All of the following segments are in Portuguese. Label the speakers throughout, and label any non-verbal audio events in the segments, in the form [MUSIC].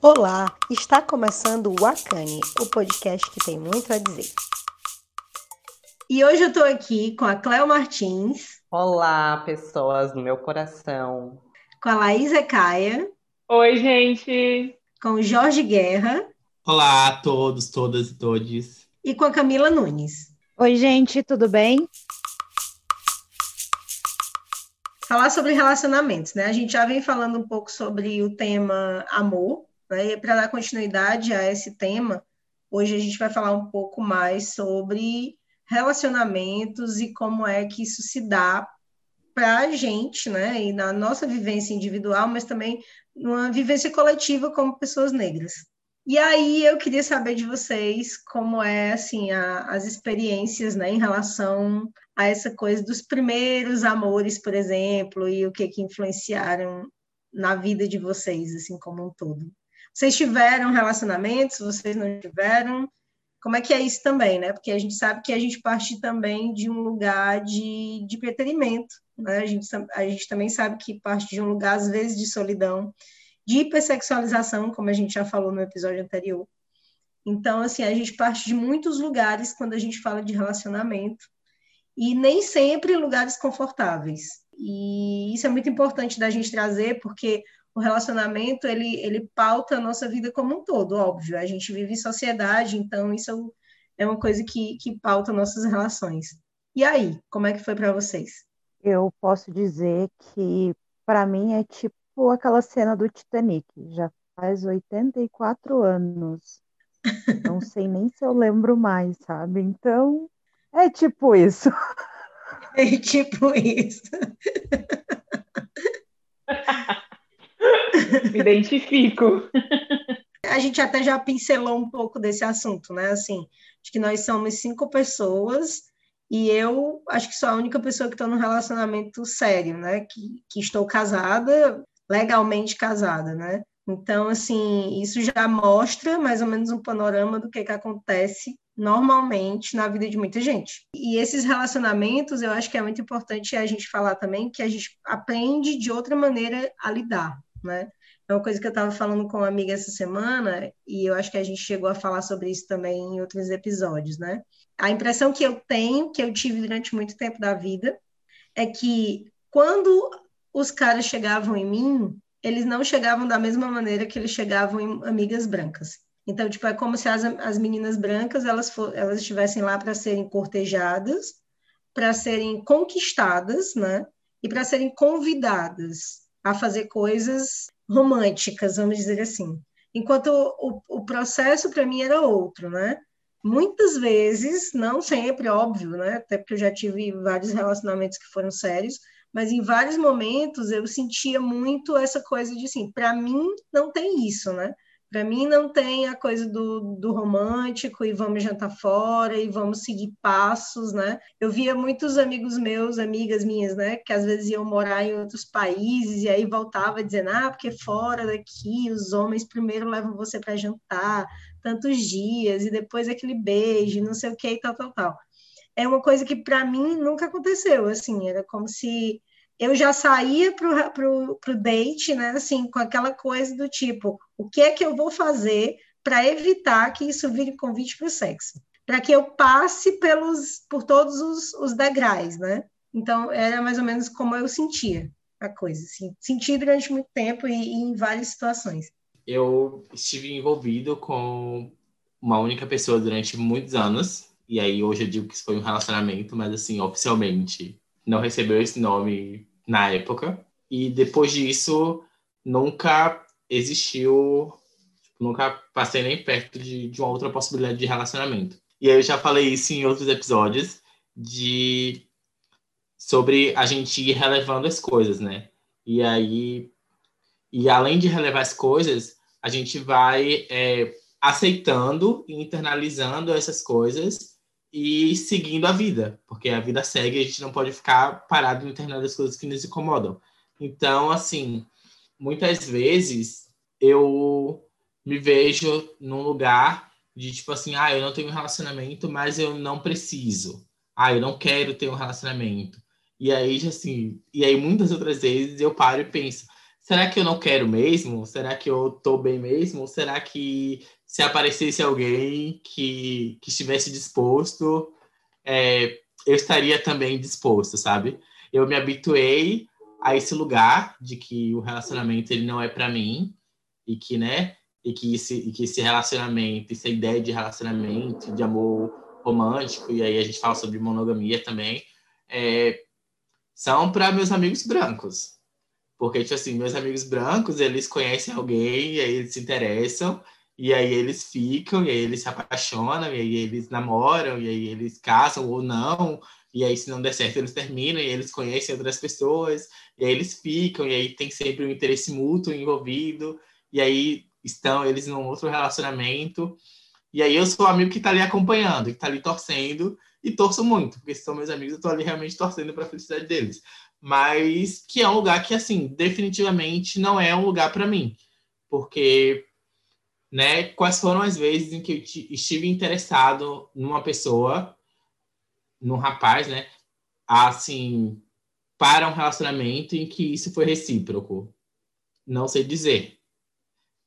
Speaker 1: Olá, está começando o Wakane, o podcast que tem muito a dizer. E hoje eu estou aqui com a Cléo Martins.
Speaker 2: Olá, pessoas do meu coração.
Speaker 1: Com a Laís Ecaia.
Speaker 3: Oi, gente.
Speaker 1: Com o Jorge Guerra.
Speaker 4: Olá a todos, todas e todes.
Speaker 1: E com a Camila Nunes.
Speaker 5: Oi, gente, tudo bem?
Speaker 1: Falar sobre relacionamentos, né? A gente já vem falando um pouco sobre o tema amor, né? Para dar continuidade a esse tema, hoje a gente vai falar um pouco mais sobre relacionamentos e como é que isso se dá para a gente, né? E na nossa vivência individual, mas também numa vivência coletiva como pessoas negras. E aí eu queria saber de vocês como é assim a, as experiências, né, em relação a essa coisa dos primeiros amores, por exemplo, e o que que influenciaram na vida de vocês, assim como um todo. Vocês tiveram relacionamentos? Vocês não tiveram? Como é que é isso também, né? Porque a gente sabe que a gente parte também de um lugar de, de preterimento, né? A gente, a gente também sabe que parte de um lugar, às vezes, de solidão, de hipersexualização, como a gente já falou no episódio anterior. Então, assim, a gente parte de muitos lugares quando a gente fala de relacionamento, e nem sempre lugares confortáveis. E isso é muito importante da gente trazer, porque o relacionamento ele, ele pauta a nossa vida como um todo, óbvio. A gente vive em sociedade, então isso é uma coisa que, que pauta nossas relações. E aí, como é que foi para vocês?
Speaker 5: Eu posso dizer que para mim é tipo aquela cena do Titanic, já faz 84 anos. Não [LAUGHS] sei nem se eu lembro mais, sabe? Então, é tipo isso.
Speaker 1: É tipo isso. [LAUGHS] [LAUGHS]
Speaker 3: Me identifico.
Speaker 1: A gente até já pincelou um pouco desse assunto, né? Assim, acho que nós somos cinco pessoas e eu acho que sou a única pessoa que estou num relacionamento sério, né? Que, que estou casada, legalmente casada, né? Então, assim, isso já mostra mais ou menos um panorama do que, que acontece normalmente na vida de muita gente. E esses relacionamentos, eu acho que é muito importante a gente falar também que a gente aprende de outra maneira a lidar, né? É uma coisa que eu estava falando com uma amiga essa semana, e eu acho que a gente chegou a falar sobre isso também em outros episódios, né? A impressão que eu tenho, que eu tive durante muito tempo da vida, é que quando os caras chegavam em mim, eles não chegavam da mesma maneira que eles chegavam em amigas brancas. Então, tipo, é como se as, as meninas brancas elas, for, elas estivessem lá para serem cortejadas, para serem conquistadas, né? E para serem convidadas a fazer coisas românticas, vamos dizer assim. Enquanto o, o processo para mim era outro, né? Muitas vezes, não sempre, óbvio, né? Até porque eu já tive vários relacionamentos que foram sérios, mas em vários momentos eu sentia muito essa coisa de assim, para mim não tem isso, né? Para mim não tem a coisa do, do romântico e vamos jantar fora e vamos seguir passos, né? Eu via muitos amigos meus, amigas minhas, né, que às vezes iam morar em outros países e aí voltava dizendo, ah, porque fora daqui os homens primeiro levam você para jantar tantos dias e depois aquele beijo, não sei o que e tal, tal, tal. É uma coisa que para mim nunca aconteceu, assim, era como se eu já saía para o date, né, assim, com aquela coisa do tipo, o que é que eu vou fazer para evitar que isso vire convite para o sexo? Para que eu passe pelos, por todos os, os degraus, né? Então, era mais ou menos como eu sentia a coisa, assim, senti durante muito tempo e, e em várias situações.
Speaker 4: Eu estive envolvido com uma única pessoa durante muitos anos, e aí hoje eu digo que isso foi um relacionamento, mas assim, oficialmente não recebeu esse nome na época. E depois disso, nunca existiu, tipo, nunca passei nem perto de, de uma outra possibilidade de relacionamento. E aí eu já falei isso em outros episódios, de sobre a gente ir relevando as coisas, né? E aí, e além de relevar as coisas, a gente vai é, aceitando e internalizando essas coisas e seguindo a vida, porque a vida segue a gente não pode ficar parado no internet das coisas que nos incomodam. Então, assim, muitas vezes eu me vejo num lugar de tipo assim, ah, eu não tenho um relacionamento, mas eu não preciso. Ah, eu não quero ter um relacionamento. E aí, assim, e aí muitas outras vezes eu paro e penso, será que eu não quero mesmo? Será que eu tô bem mesmo? Será que se aparecesse alguém que, que estivesse disposto, é, eu estaria também disposto, sabe? Eu me habituei a esse lugar de que o relacionamento ele não é para mim e que, né, e que esse, e que esse relacionamento, essa ideia de relacionamento, de amor romântico, e aí a gente fala sobre monogamia também, é, são para meus amigos brancos. Porque, tipo assim, meus amigos brancos, eles conhecem alguém, e aí eles se interessam, e aí eles ficam, e aí eles se apaixonam, e aí eles namoram, e aí eles casam ou não, e aí se não der certo eles terminam, e eles conhecem outras pessoas, e aí eles ficam, e aí tem sempre um interesse mútuo envolvido, e aí estão eles num outro relacionamento, e aí eu sou o amigo que está ali acompanhando, que está ali torcendo, e torço muito, porque são meus amigos, eu estou ali realmente torcendo para a felicidade deles. Mas que é um lugar que, assim, definitivamente não é um lugar para mim, porque, né, quais foram as vezes em que eu estive interessado numa pessoa, num rapaz, né, assim, para um relacionamento em que isso foi recíproco? Não sei dizer,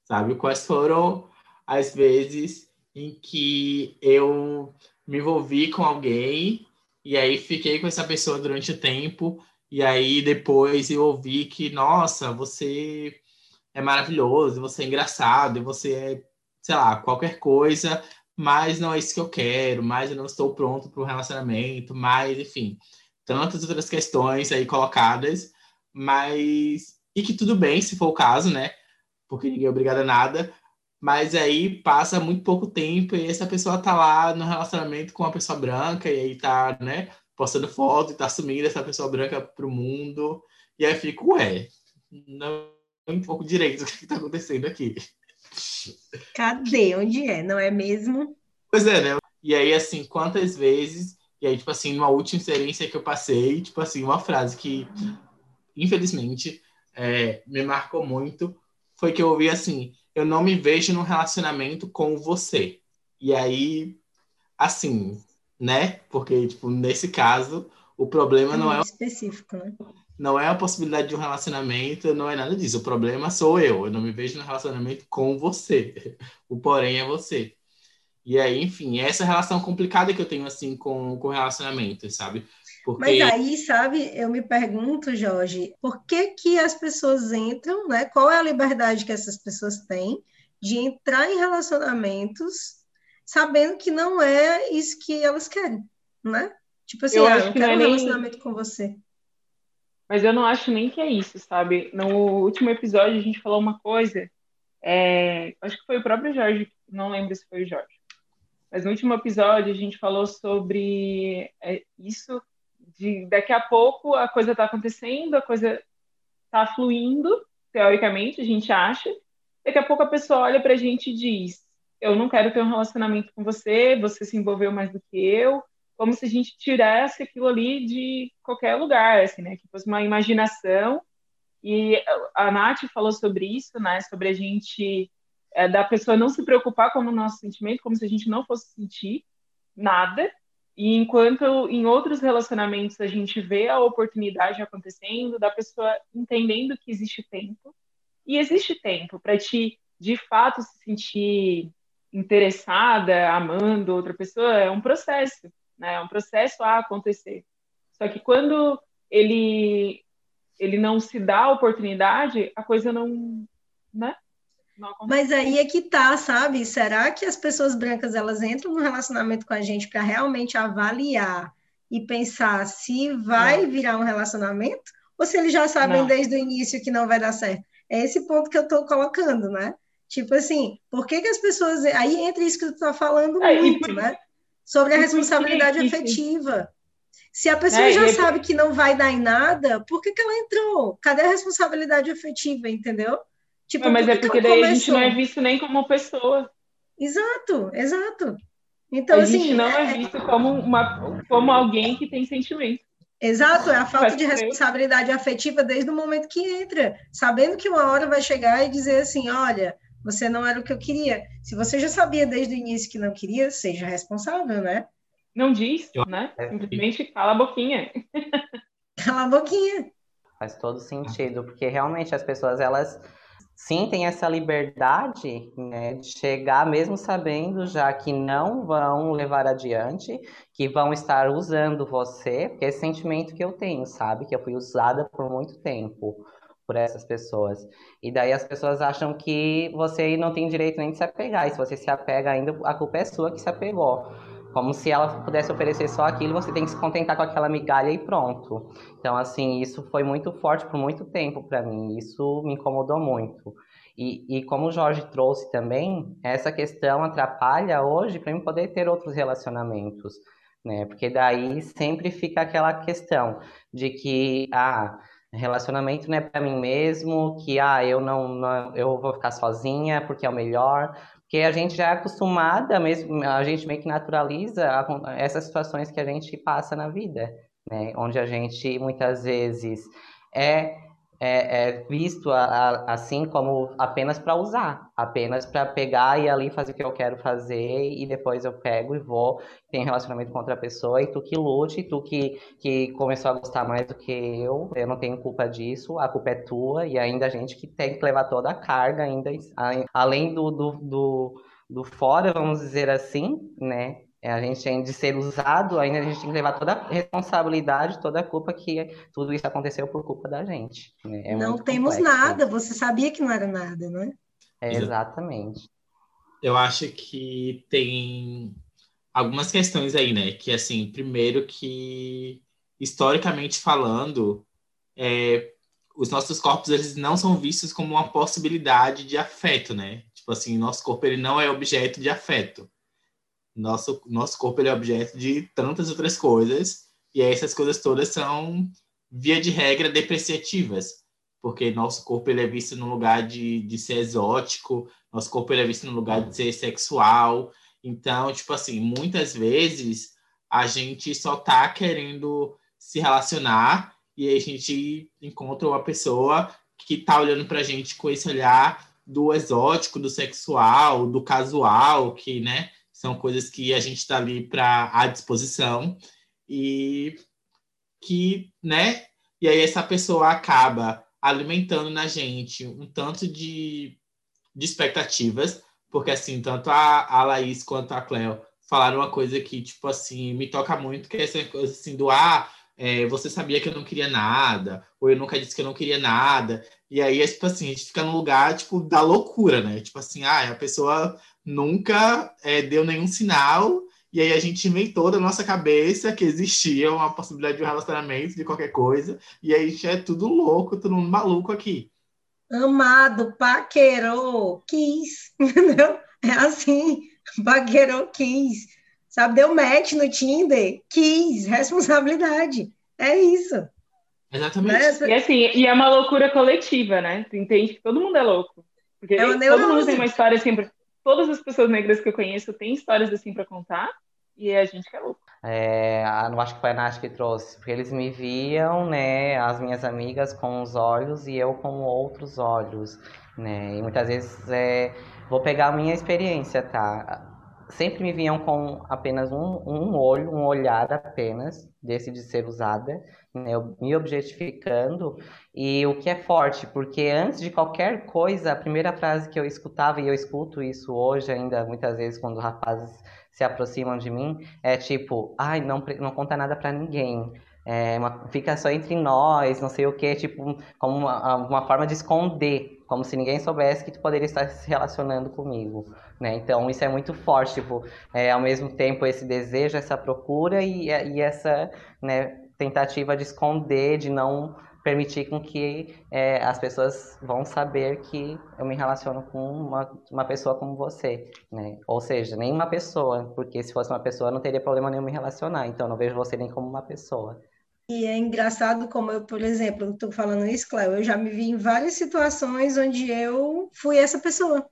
Speaker 4: sabe? Quais foram as vezes em que eu me envolvi com alguém e aí fiquei com essa pessoa durante o tempo e aí depois eu ouvi que, nossa, você é maravilhoso, você é engraçado, você é, sei lá, qualquer coisa, mas não é isso que eu quero, mas eu não estou pronto para um relacionamento, mas enfim, tantas outras questões aí colocadas, mas e que tudo bem se for o caso, né? Porque ninguém é obrigado a nada, mas aí passa muito pouco tempo e essa pessoa tá lá no relacionamento com uma pessoa branca e aí tá, né, postando foto e tá assumindo essa pessoa branca pro mundo. E aí fico, ué, não um pouco direito o que tá acontecendo aqui.
Speaker 1: Cadê? Onde é? Não é mesmo?
Speaker 4: Pois é, né? E aí, assim, quantas vezes. E aí, tipo assim, numa última experiência que eu passei, tipo assim, uma frase que, infelizmente, é, me marcou muito foi que eu ouvi assim: eu não me vejo num relacionamento com você. E aí, assim, né? Porque, tipo, nesse caso, o problema é não é.
Speaker 1: Específico, né?
Speaker 4: Não é a possibilidade de um relacionamento, não é nada disso. O problema sou eu. Eu não me vejo no relacionamento com você. [LAUGHS] O porém é você. E aí, enfim, é essa relação complicada que eu tenho, assim, com, com relacionamento, sabe?
Speaker 1: Porque... Mas aí, sabe, eu me pergunto, Jorge, por que que as pessoas entram, né? Qual é a liberdade que essas pessoas têm de entrar em relacionamentos sabendo que não é isso que elas querem, né? Tipo assim, eu, ah, eu quero um relacionamento nem... com você.
Speaker 3: Mas eu não acho nem que é isso, sabe? No último episódio a gente falou uma coisa, é... acho que foi o próprio Jorge, não lembro se foi o Jorge. Mas no último episódio a gente falou sobre é, isso de daqui a pouco a coisa está acontecendo, a coisa está fluindo, teoricamente, a gente acha. Daqui a pouco a pessoa olha para a gente e diz: Eu não quero ter um relacionamento com você, você se envolveu mais do que eu. Como se a gente tirasse aquilo ali de qualquer lugar, assim, né? Que fosse uma imaginação. E a Nath falou sobre isso, né? Sobre a gente, é, da pessoa não se preocupar com o nosso sentimento, como se a gente não fosse sentir nada. E enquanto em outros relacionamentos a gente vê a oportunidade acontecendo, da pessoa entendendo que existe tempo, e existe tempo para te, de fato, se sentir interessada, amando outra pessoa, é um processo, né? É um processo a acontecer. Só que quando ele ele não se dá a oportunidade, a coisa não, né?
Speaker 1: Mas aí é que tá, sabe? Será que as pessoas brancas elas entram no relacionamento com a gente para realmente avaliar e pensar se vai não. virar um relacionamento ou se eles já sabem não. desde o início que não vai dar certo? É esse ponto que eu estou colocando, né? Tipo assim, por que, que as pessoas. Aí entra isso que tu está falando é, muito, por... né? Sobre a responsabilidade afetiva. Se a pessoa é, já e... sabe que não vai dar em nada, por que, que ela entrou? Cadê a responsabilidade afetiva, entendeu?
Speaker 3: Tipo, mas é porque daí a gente não é visto nem como pessoa.
Speaker 1: Exato, exato. Então,
Speaker 3: a
Speaker 1: assim,
Speaker 3: gente não é, é visto como, uma, como alguém que tem sentimento.
Speaker 1: Exato, é a falta de responsabilidade afetiva desde o momento que entra, sabendo que uma hora vai chegar e dizer assim, olha, você não era o que eu queria. Se você já sabia desde o início que não queria, seja responsável, né?
Speaker 3: Não diz, né? Simplesmente cala a boquinha. [LAUGHS]
Speaker 1: Cala a boquinha.
Speaker 2: Faz todo sentido, porque realmente as pessoas elas sentem essa liberdade né, de chegar mesmo sabendo já que não vão levar adiante, que vão estar usando você, porque é esse sentimento que eu tenho, sabe? Que eu fui usada por muito tempo por essas pessoas. E daí as pessoas acham que você não tem direito nem de se apegar, e se você se apega ainda, a culpa é sua que se apegou. Como se ela pudesse oferecer só aquilo, você tem que se contentar com aquela migalha e pronto. Então, assim, isso foi muito forte por muito tempo para mim. Isso me incomodou muito. E, e, como o Jorge trouxe também, essa questão atrapalha hoje para mim poder ter outros relacionamentos, né? Porque daí sempre fica aquela questão de que, ah, relacionamento não é para mim mesmo, que, ah, eu não, não, eu vou ficar sozinha porque é o melhor, porque a gente já é acostumada mesmo, a gente meio que naturaliza essas situações que a gente passa na vida, né? Onde a gente muitas vezes é é, é visto a, a, assim como apenas para usar, apenas para pegar e ali fazer o que eu quero fazer e depois eu pego e vou, tenho relacionamento com outra pessoa e tu que lute, tu que, que começou a gostar mais do que eu, eu não tenho culpa disso, a culpa é tua e ainda a gente que tem que levar toda a carga ainda, além do, do, do, do fora, vamos dizer assim, né? É, a gente tem de ser usado, ainda a gente tem que levar toda a responsabilidade, toda a culpa que tudo isso aconteceu por culpa da gente.
Speaker 1: Né? É não temos complexo. nada, você sabia que não era nada, né?
Speaker 2: É, exatamente.
Speaker 4: Eu acho que tem algumas questões aí, né? Que assim, primeiro que historicamente falando, é, os nossos corpos eles não são vistos como uma possibilidade de afeto, né? Tipo assim, nosso corpo ele não é objeto de afeto nosso, nosso corpo ele é objeto de tantas outras coisas, e essas coisas todas são, via de regra, depreciativas, porque nosso corpo ele é visto no lugar de, de ser exótico, nosso corpo ele é visto no lugar de ser sexual. Então, tipo assim, muitas vezes a gente só tá querendo se relacionar e a gente encontra uma pessoa que tá olhando pra gente com esse olhar do exótico, do sexual, do casual, que, né, são coisas que a gente está ali para à disposição e que, né? E aí essa pessoa acaba alimentando na gente um tanto de, de expectativas, porque assim, tanto a, a Laís quanto a Cleo falaram uma coisa que, tipo assim, me toca muito, que é essa coisa assim do ah, é, você sabia que eu não queria nada, ou eu nunca disse que eu não queria nada. E aí, é, tipo assim, a gente fica no lugar, tipo, da loucura, né? Tipo assim, ah, a pessoa nunca é, deu nenhum sinal. E aí a gente inventou da nossa cabeça que existia uma possibilidade de um relacionamento, de qualquer coisa. E aí a gente é tudo louco, todo mundo maluco aqui.
Speaker 1: Amado, paquerou, quis, [LAUGHS] entendeu? É assim, paquerou, quis. Sabe, deu match no Tinder, quis, responsabilidade. É isso.
Speaker 4: Exatamente. Né?
Speaker 3: E assim, e é uma loucura coletiva, né? Tu entende que todo mundo é louco. Porque é todo mundo tem uma história sempre todas as pessoas negras que eu conheço têm histórias assim para contar. E é a gente que é louco.
Speaker 2: É, não acho que foi a Nath que trouxe, porque eles me viam, né, as minhas amigas com os olhos e eu com outros olhos, né, e muitas vezes é, vou pegar a minha experiência, tá? Sempre me viam com apenas um, um olho, um olhar apenas, desse de ser usada, né, me objetificando, e o que é forte, porque antes de qualquer coisa, a primeira frase que eu escutava, e eu escuto isso hoje ainda muitas vezes quando rapazes se aproximam de mim, é tipo, ai, não, não conta nada para ninguém. É uma, fica só entre nós, não sei o que, tipo, como uma, uma, forma de esconder, como se ninguém soubesse que tu poderia estar se relacionando comigo, né? Então isso é muito forte, tipo, é, ao mesmo tempo esse desejo, essa procura e, e essa, né, tentativa de esconder, de não permitir com que é, as pessoas vão saber que eu me relaciono com uma, uma pessoa como você, né? Ou seja, nem uma pessoa, porque se fosse uma pessoa não teria problema nenhum me relacionar, então não vejo você nem como uma pessoa.
Speaker 1: E é engraçado como eu, por exemplo, estou falando isso, Cléo, eu já me vi em várias situações onde eu fui essa pessoa.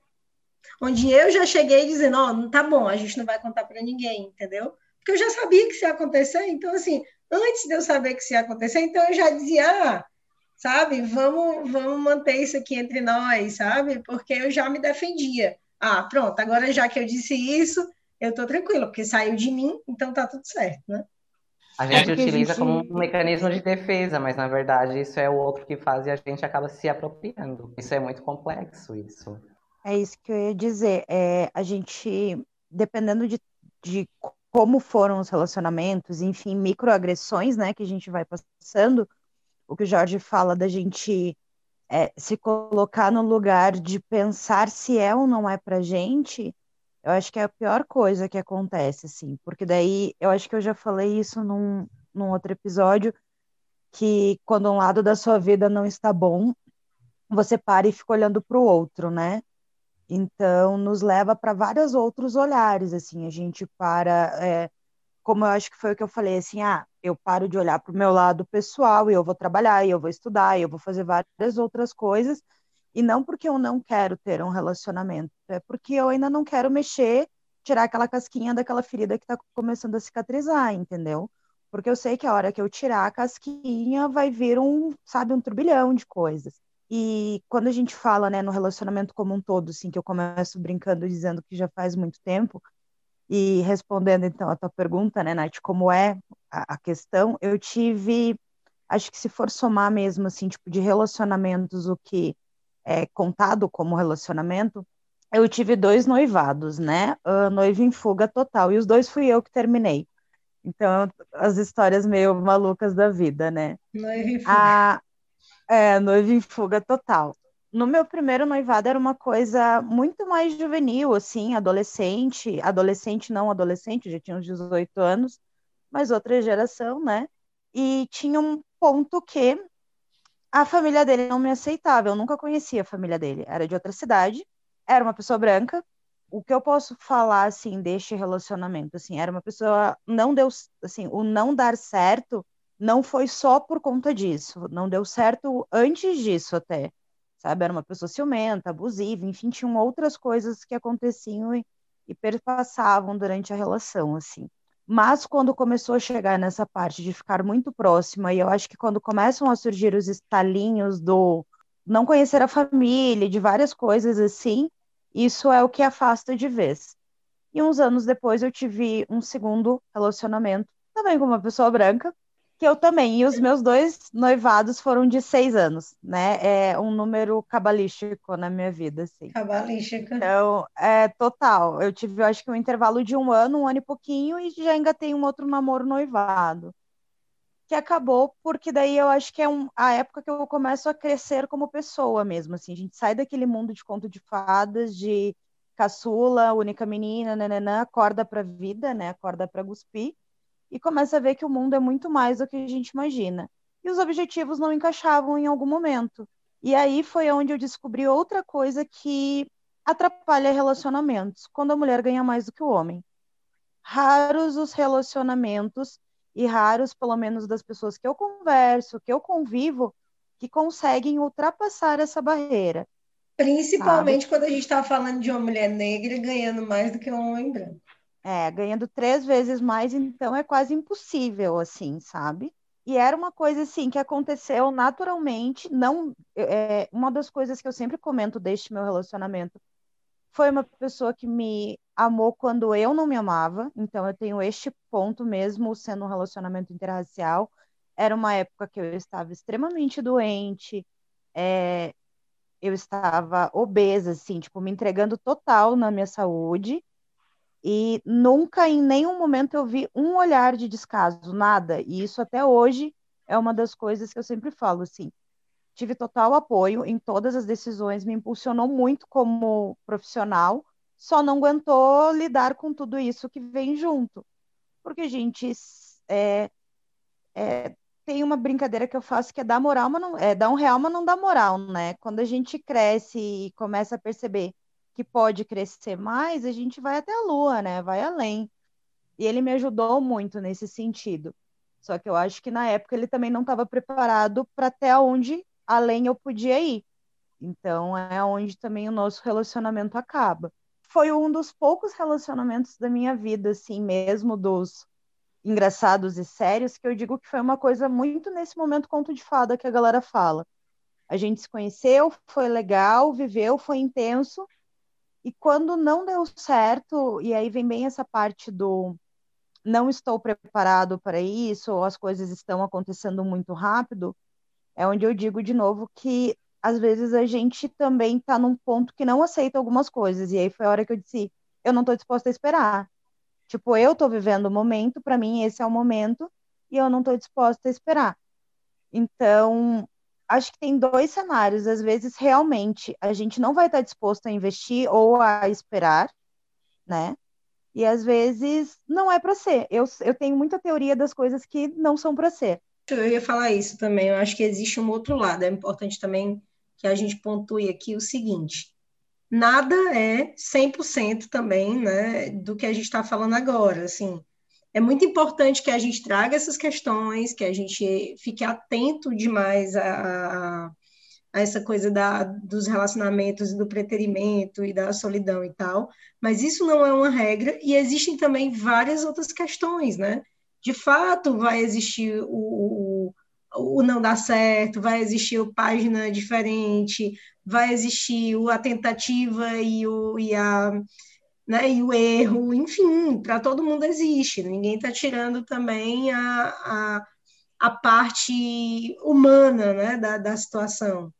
Speaker 1: Onde eu já cheguei dizendo, ó, oh, não tá bom, a gente não vai contar para ninguém, entendeu? Porque eu já sabia que isso ia acontecer, então assim, antes de eu saber que isso ia acontecer, então eu já dizia, ah, sabe, vamos, vamos manter isso aqui entre nós, sabe? Porque eu já me defendia. Ah, pronto, agora já que eu disse isso, eu tô tranquila, porque saiu de mim, então tá tudo certo, né?
Speaker 2: A
Speaker 5: É
Speaker 2: gente
Speaker 5: a
Speaker 2: utiliza
Speaker 5: gente-
Speaker 2: como um mecanismo de defesa, mas na verdade isso é o outro que faz e a gente acaba se apropriando. Isso é muito complexo, isso.
Speaker 5: É isso que eu ia dizer. É, a gente, dependendo de, de como foram os relacionamentos, enfim, microagressões, né, que a gente vai passando, o que o Jorge fala da gente é, se colocar no lugar de pensar se é ou não é pra gente, eu acho que é a pior coisa que acontece, assim, porque daí eu acho que eu já falei isso num, num outro episódio, que quando um lado da sua vida não está bom, você para e fica olhando para o outro, né? Então, nos leva para vários outros olhares, assim, a gente para, é, como eu acho que foi o que eu falei, assim, ah, eu paro de olhar para o meu lado pessoal e eu vou trabalhar, e eu vou estudar, e eu vou fazer várias outras coisas, e não porque eu não quero ter um relacionamento, é porque eu ainda não quero mexer, tirar aquela casquinha daquela ferida que está começando a cicatrizar, entendeu? Porque eu sei que a hora que eu tirar a casquinha vai vir um, sabe, um turbilhão de coisas. E quando a gente fala, né, no relacionamento como um todo, assim, que eu começo brincando dizendo que já faz muito tempo, e respondendo então a tua pergunta, né, Nath, como é a, a questão, eu tive, acho que se for somar mesmo, assim, tipo, de relacionamentos, o que é contado como relacionamento, eu tive dois noivados, né, uh, noivo em fuga total, e os dois fui eu que terminei. Então, as histórias meio malucas da vida, né?
Speaker 1: Noiva em fuga.
Speaker 5: A, é, noiva em fuga total. No meu primeiro noivado era uma coisa muito mais juvenil, assim, adolescente, adolescente não adolescente, já tinha uns 18 anos, mas outra geração, né? E tinha um ponto que a família dele não me aceitava, eu nunca conhecia a família dele, era de outra cidade, era uma pessoa branca. O que eu posso falar assim deste relacionamento, assim, era uma pessoa não deu, assim, o não dar certo não foi só por conta disso, não deu certo antes disso até, sabe? Era uma pessoa ciumenta, abusiva, enfim, tinham outras coisas que aconteciam e, e perpassavam durante a relação, assim. Mas quando começou a chegar nessa parte de ficar muito próxima, e eu acho que quando começam a surgir os estalinhos do não conhecer a família, de várias coisas assim, isso é o que afasta de vez. E uns anos depois eu tive um segundo relacionamento, também com uma pessoa branca, que eu também. E os meus dois noivados foram de seis anos, né? É um número cabalístico na minha vida, assim.
Speaker 1: Cabalística.
Speaker 5: Então, é total. Eu tive, eu acho que um intervalo de um ano, um ano e pouquinho, e já engatei um outro namoro noivado. Que acabou porque daí eu acho que é um, a época que eu começo a crescer como pessoa mesmo, assim. A gente sai daquele mundo de conto de fadas, de caçula, única menina, nananã, acorda pra vida, né? Acorda pra cuspir e começa a ver que o mundo é muito mais do que a gente imagina. E os objetivos não encaixavam em algum momento. E aí foi onde eu descobri outra coisa que atrapalha relacionamentos, quando a mulher ganha mais do que o homem. Raros os relacionamentos e raros, pelo menos das pessoas que eu converso, que eu convivo, que conseguem ultrapassar essa barreira.
Speaker 1: Principalmente quando a gente está falando de uma mulher negra ganhando mais do que um homem branco.
Speaker 5: É, ganhando três vezes mais, então é quase impossível, assim, sabe? E era uma coisa, assim, que aconteceu naturalmente, não... É, uma das coisas que eu sempre comento deste meu relacionamento foi uma pessoa que me amou quando eu não me amava, então eu tenho este ponto mesmo, sendo um relacionamento interracial, era uma época que eu estava extremamente doente, é, eu estava obesa, assim, tipo, me entregando total na minha saúde, e nunca em nenhum momento eu vi um olhar de descaso, nada. E isso até hoje é uma das coisas que eu sempre falo, assim. Tive total apoio em todas as decisões, me impulsionou muito como profissional, só não aguentou lidar com tudo isso que vem junto. Porque a gente é, é, tem uma brincadeira que eu faço que é dar moral, mas não, é dar um real, mas não dá moral, né? Quando a gente cresce e começa a perceber que pode crescer mais, a gente vai até a lua, né? Vai além. E ele me ajudou muito nesse sentido. Só que eu acho que na época ele também não estava preparado para até onde além eu podia ir. Então é onde também o nosso relacionamento acaba. Foi um dos poucos relacionamentos da minha vida, assim, mesmo dos engraçados e sérios, que eu digo que foi uma coisa muito nesse momento conto de fada que a galera fala. A gente se conheceu, foi legal, viveu, foi intenso, e quando não deu certo, e aí vem bem essa parte do não estou preparado para isso, ou as coisas estão acontecendo muito rápido, é onde eu digo de novo que às vezes a gente também está num ponto que não aceita algumas coisas. E aí foi a hora que eu disse: eu não estou disposta a esperar. Tipo, eu estou vivendo o momento, para mim esse é o momento, e eu não estou disposta a esperar. Então, acho que tem dois cenários. Às vezes, realmente, a gente não vai estar disposto a investir ou a esperar, né? E às vezes não é para ser. Eu, eu tenho muita teoria das coisas que não são para ser.
Speaker 1: Eu ia falar isso também. Eu acho que existe um outro lado. É importante também que a gente pontue aqui o seguinte: nada é 100% também, né, do que a gente está falando agora. Assim, é muito importante que a gente traga essas questões, que a gente fique atento demais a, a, essa coisa da, dos relacionamentos, do preterimento e da solidão e tal, mas isso não é uma regra e existem também várias outras questões, né? De fato, vai existir o, o, o não dar certo, vai existir o página diferente, vai existir a tentativa e, o, e a né, e o erro, enfim, para todo mundo existe, ninguém está tirando também a, a, a, parte humana né, da, da situação.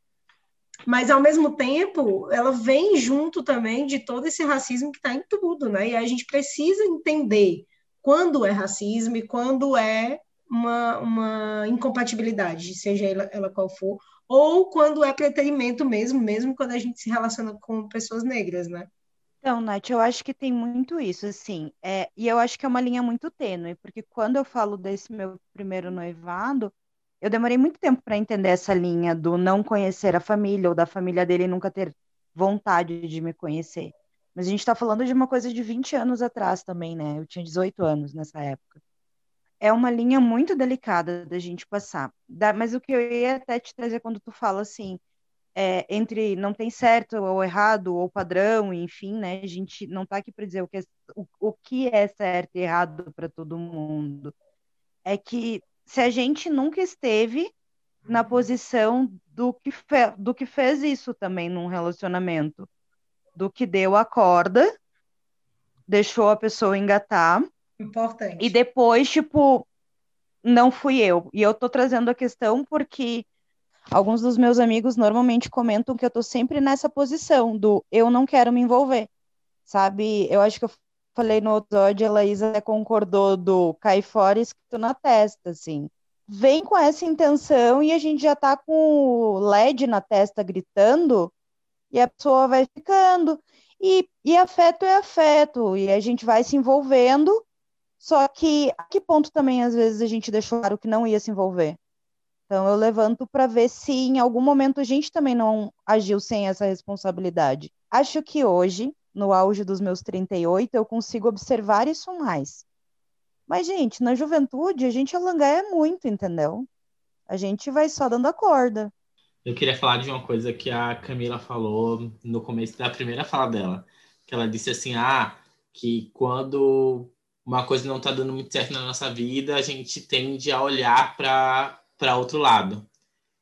Speaker 1: Mas, ao mesmo tempo, ela vem junto também de todo esse racismo que está em tudo, né? E a gente precisa entender quando é racismo e quando é uma, uma incompatibilidade, seja ela, ela qual for, ou quando é preterimento mesmo, mesmo quando a gente se relaciona com pessoas negras, né?
Speaker 5: Então, Nath, eu acho que tem muito isso, assim, é, e eu acho que é uma linha muito tênue, porque quando eu falo desse meu primeiro noivado, eu demorei muito tempo para entender essa linha do não conhecer a família ou da família dele nunca ter vontade de me conhecer. Mas a gente está falando de uma coisa de 20 anos atrás também, né? Eu tinha 18 anos nessa época. É uma linha muito delicada da gente passar. Mas o que eu ia até te trazer quando tu fala assim, é, entre não tem certo ou errado ou padrão, enfim, né? A gente não está aqui para dizer o que, é, o, o que é certo e errado para todo mundo. É que se a gente nunca esteve na posição do que, fe, do que fez isso também num relacionamento, do que deu a corda, deixou a pessoa engatar.
Speaker 1: Importante.
Speaker 5: E depois, tipo, não fui eu. E eu tô trazendo a questão porque Alguns dos meus amigos normalmente comentam que eu tô sempre nessa posição do eu não quero me envolver, sabe? Eu acho que eu falei no outro episódio, a Laísa concordou do cair fora escrito na testa, assim. Vem com essa intenção e a gente já tá com o LED na testa gritando e a pessoa vai ficando. E, e afeto é afeto, e a gente vai se envolvendo, só que a que ponto também às vezes a gente deixou claro que não ia se envolver? Então eu levanto para ver se em algum momento a gente também não agiu sem essa responsabilidade. Acho que hoje, no auge dos meus 38, eu consigo observar isso mais. Mas, gente, na juventude a gente é muito, entendeu? A gente vai só dando a corda.
Speaker 4: Eu queria falar de uma coisa que a Camila falou no começo da primeira fala dela. Que ela disse assim, ah, que quando uma coisa não está dando muito certo na nossa vida, a gente tende a olhar para para outro lado.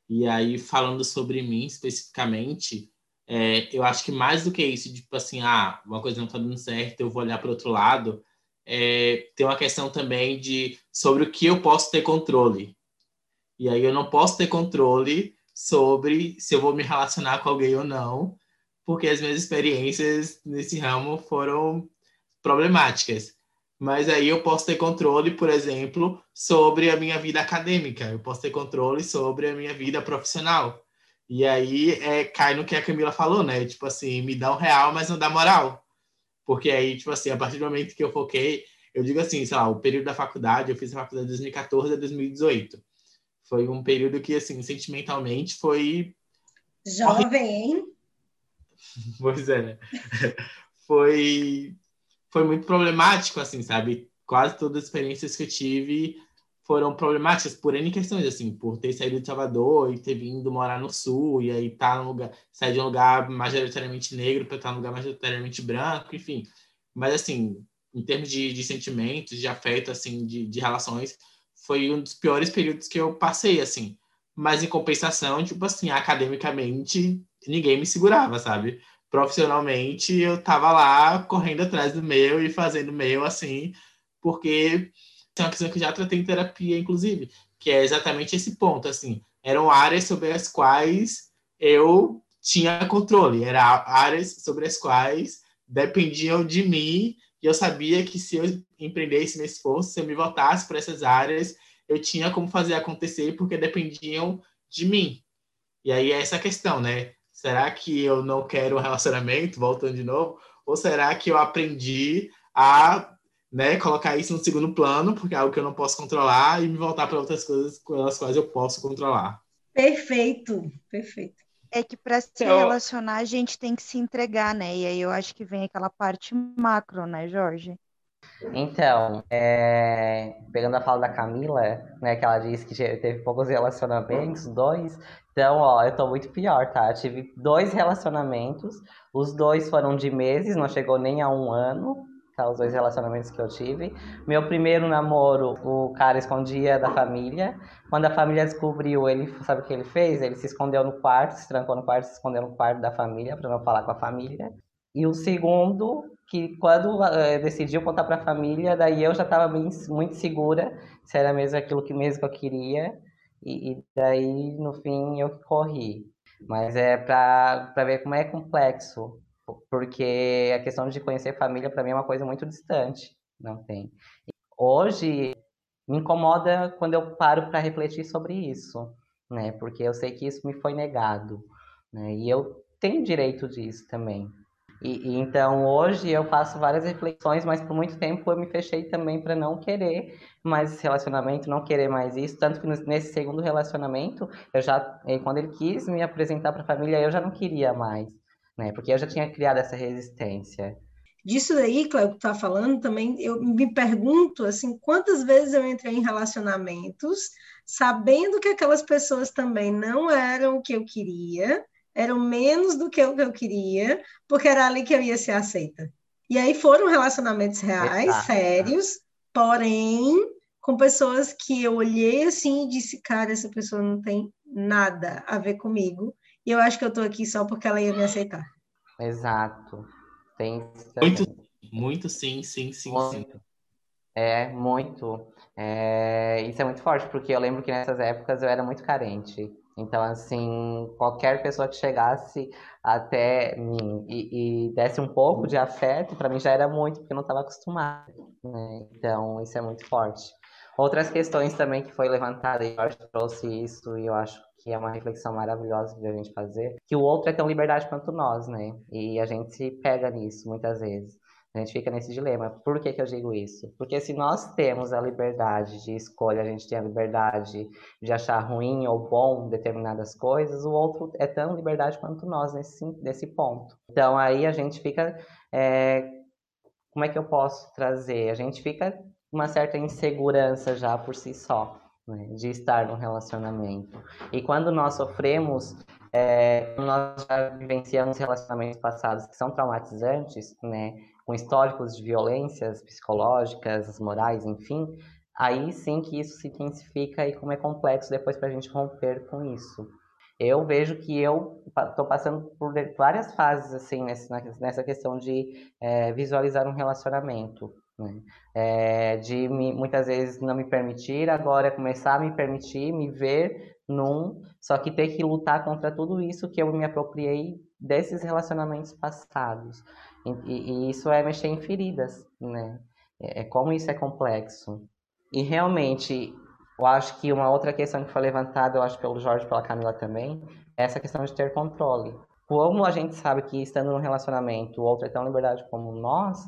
Speaker 4: E aí, falando sobre mim especificamente, é, eu acho que mais do que isso, tipo assim, ah, uma coisa não está dando certo, eu vou olhar para outro lado, é, tem uma questão também de sobre o que eu posso ter controle. E aí eu não posso ter controle sobre se eu vou me relacionar com alguém ou não, porque as minhas experiências nesse ramo foram problemáticas mas aí eu posso ter controle, por exemplo, sobre a minha vida acadêmica, eu posso ter controle sobre a minha vida profissional. E aí é, cai no que a Camila falou, né? Tipo assim, me dá um real, mas não dá moral. Porque aí, tipo assim, a partir do momento que eu foquei, eu digo assim, sei lá, o período da faculdade, eu fiz a faculdade de 2014 a 2018. Foi um período que, assim, sentimentalmente foi.
Speaker 1: Jovem, hein? [LAUGHS]
Speaker 4: pois é, [LAUGHS] foi foi muito problemático, assim, sabe? Quase todas as experiências que eu tive foram problemáticas por N questões, assim, por ter saído de Salvador e ter vindo morar no Sul, e aí tá num lugar, sair de um lugar majoritariamente negro para estar num lugar majoritariamente branco, enfim. Mas, assim, em termos de, de sentimentos, de afeto, assim, de, de relações, foi um dos piores períodos que eu passei, assim. Mas, em compensação, tipo assim, academicamente, ninguém me segurava, sabe? Profissionalmente, eu tava lá correndo atrás do meu e fazendo meu assim, porque é uma questão que eu já tratei em terapia, inclusive, que é exatamente esse ponto, assim, eram áreas sobre as quais eu tinha controle, eram áreas sobre as quais dependiam de mim, e eu sabia que se eu empreendesse nesse esforço, se eu me voltasse para essas áreas, eu tinha como fazer acontecer, porque dependiam de mim. E aí é essa questão, né? Será que eu não quero um relacionamento, voltando de novo? Ou será que eu aprendi a né, colocar isso no segundo plano, porque é algo que eu não posso controlar, e me voltar para outras coisas com as quais eu posso controlar?
Speaker 1: Perfeito, perfeito.
Speaker 5: É que para se então, relacionar a gente tem que se entregar, né? E aí eu acho que vem aquela parte macro, né, Jorge?
Speaker 2: Então, é... pegando a fala da Camila, né, que ela disse que teve poucos relacionamentos, dois. Então, ó, eu tô muito pior, tá? Eu tive dois relacionamentos, os dois foram de meses, não chegou nem a um ano, tá? Os dois relacionamentos que eu tive. Meu primeiro namoro, o cara escondia da família. Quando a família descobriu, ele sabe o que ele fez? Ele se escondeu no quarto, se trancou no quarto, se escondeu no quarto da família para não falar com a família. E o segundo, que quando uh, decidiu contar para a família, daí eu já estava muito segura se era mesmo aquilo que mesmo que eu queria. E, e daí, no fim, eu corri. Mas é para ver como é complexo porque a questão de conhecer família para mim é uma coisa muito distante, não tem. Hoje me incomoda quando eu paro para refletir sobre isso, né? Porque eu sei que isso me foi negado, né? E eu tenho direito disso também. E, e, então hoje eu faço várias reflexões, mas por muito tempo eu me fechei também para não querer mais esse relacionamento, não querer mais isso, tanto que nesse segundo relacionamento eu já, eh, quando ele quis me apresentar para a família, eu já não queria mais né? Porque eu já tinha criado essa resistência.
Speaker 1: Disso daí, Cléo, que está falando também, eu me pergunto assim, quantas vezes eu entrei em relacionamentos sabendo que aquelas pessoas também não eram o que eu queria, eram menos do que o que eu queria, porque era ali que eu ia ser aceita. E aí foram relacionamentos reais, Exato. sérios, porém com pessoas que eu olhei assim e disse, cara, essa pessoa não tem nada a ver comigo, e eu acho que eu tô aqui só porque ela ia me aceitar.
Speaker 2: Exato. Tem
Speaker 4: muito, muito sim, sim, sim, muito. sim.
Speaker 2: É, muito. É, isso é muito forte, porque eu lembro que nessas épocas eu era muito carente. Então, assim, qualquer pessoa que chegasse até mim e, e desse um pouco de afeto, para mim já era muito, porque eu não estava acostumada. Né? Então, isso é muito forte. Outras questões também que foi levantada, e Jorge trouxe isso, e eu acho que é uma reflexão maravilhosa de a gente fazer, que o outro é tão liberdade quanto nós, né? E a gente se pega nisso muitas vezes. A gente fica nesse dilema. Por que, que eu digo isso? Porque se nós temos a liberdade de escolha, a gente tem a liberdade de achar ruim ou bom determinadas coisas, o outro é tão liberdade quanto nós nesse, nesse ponto. Então aí a gente fica. É, como é que eu posso trazer? A gente fica uma certa insegurança já por si só né, de estar num relacionamento. E quando nós sofremos, é, nós já vivenciamos relacionamentos passados que são traumatizantes, né, com históricos de violências psicológicas, morais, enfim, aí sim que isso se intensifica e como é complexo depois para a gente romper com isso. Eu vejo que eu estou passando por várias fases assim nessa, questão de é, visualizar um relacionamento. É, de me, muitas vezes não me permitir, agora começar a me permitir, me ver num, só que ter que lutar contra tudo isso que eu me apropriei desses relacionamentos passados. E, e, isso é mexer em feridas, né? É, é como isso é complexo. E realmente, eu acho que uma outra questão que foi levantada, eu acho pelo Jorge e pela Camila também, é essa questão de ter controle. Como a gente sabe que estando num relacionamento, o outro é tão liberdade como nós,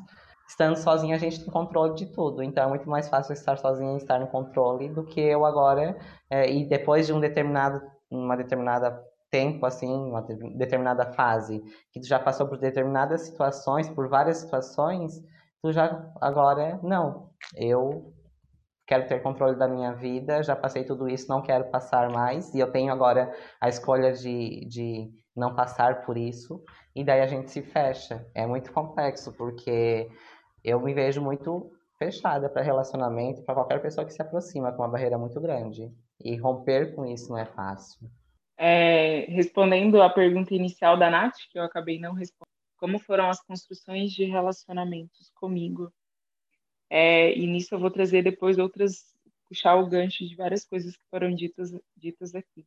Speaker 2: estando sozinha a gente tem controle de tudo. Então é muito mais fácil estar sozinha e estar no controle do que eu agora é, e depois de um determinado uma determinada tempo assim, uma determinada fase, que tu já passou por determinadas situações, por várias situações, tu já agora não. Eu quero ter controle da minha vida, já passei tudo isso, não quero passar mais, e eu tenho agora a escolha de, de não passar por isso, e daí a gente se fecha. É muito complexo, porque eu me vejo muito fechada para relacionamento, para qualquer pessoa que se aproxima com uma barreira muito grande. E romper com isso não é fácil.
Speaker 3: É, respondendo à pergunta inicial da Nath, que eu acabei não respondendo, como foram as construções de relacionamentos comigo? É, e nisso eu vou trazer depois outras, puxar o gancho de várias coisas que foram ditas, ditas aqui.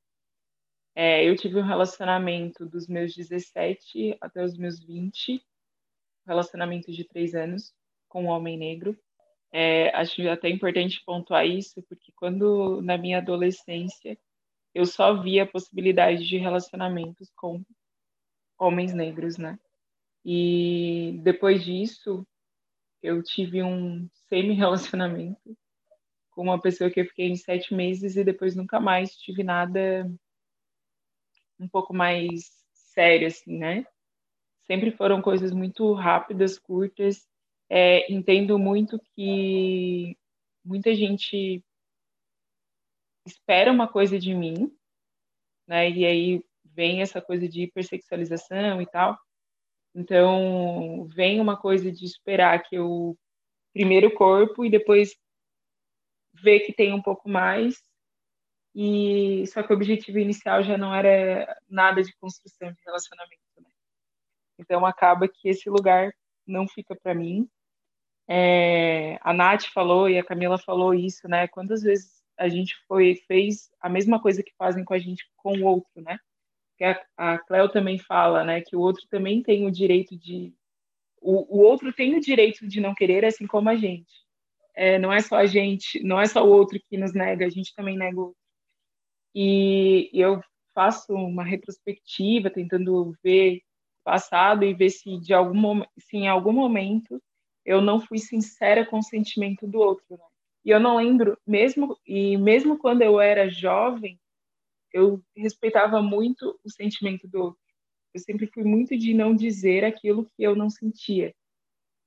Speaker 3: É, eu tive um relacionamento dos meus 17 até os meus 20, relacionamento de três anos com um homem negro. É, acho até importante pontuar isso, porque quando na minha adolescência eu só via a possibilidade de relacionamentos com homens negros, né? E depois disso, eu tive um semi-relacionamento com uma pessoa que eu fiquei em sete meses e depois nunca mais tive nada um pouco mais sério, assim, né? Sempre foram coisas muito rápidas, curtas. É, entendo muito que muita gente espera uma coisa de mim, né? E aí vem essa coisa de hipersexualização e tal. Então, vem uma coisa de esperar que eu primeiro corpo e depois ver que tem um pouco mais. E só que o objetivo inicial já não era nada de construção de relacionamento, né? Então acaba que esse lugar não fica para mim. É, a Nath falou e a Camila falou isso, né? Quantas vezes a gente foi fez a mesma coisa que fazem com a gente com o outro, né? Que a, a Cleo também fala, né? Que o outro também tem o direito de o, o outro tem o direito de não querer, assim como a gente. É, não é só a gente, não é só o outro que nos nega, a gente também nega o outro. E eu faço uma retrospectiva, tentando ver passado e ver se de algum se em algum momento eu não fui sincera com o sentimento do outro. Né? E eu não lembro, mesmo e mesmo quando eu era jovem, eu respeitava muito o sentimento do outro. Eu sempre fui muito de não dizer aquilo que eu não sentia.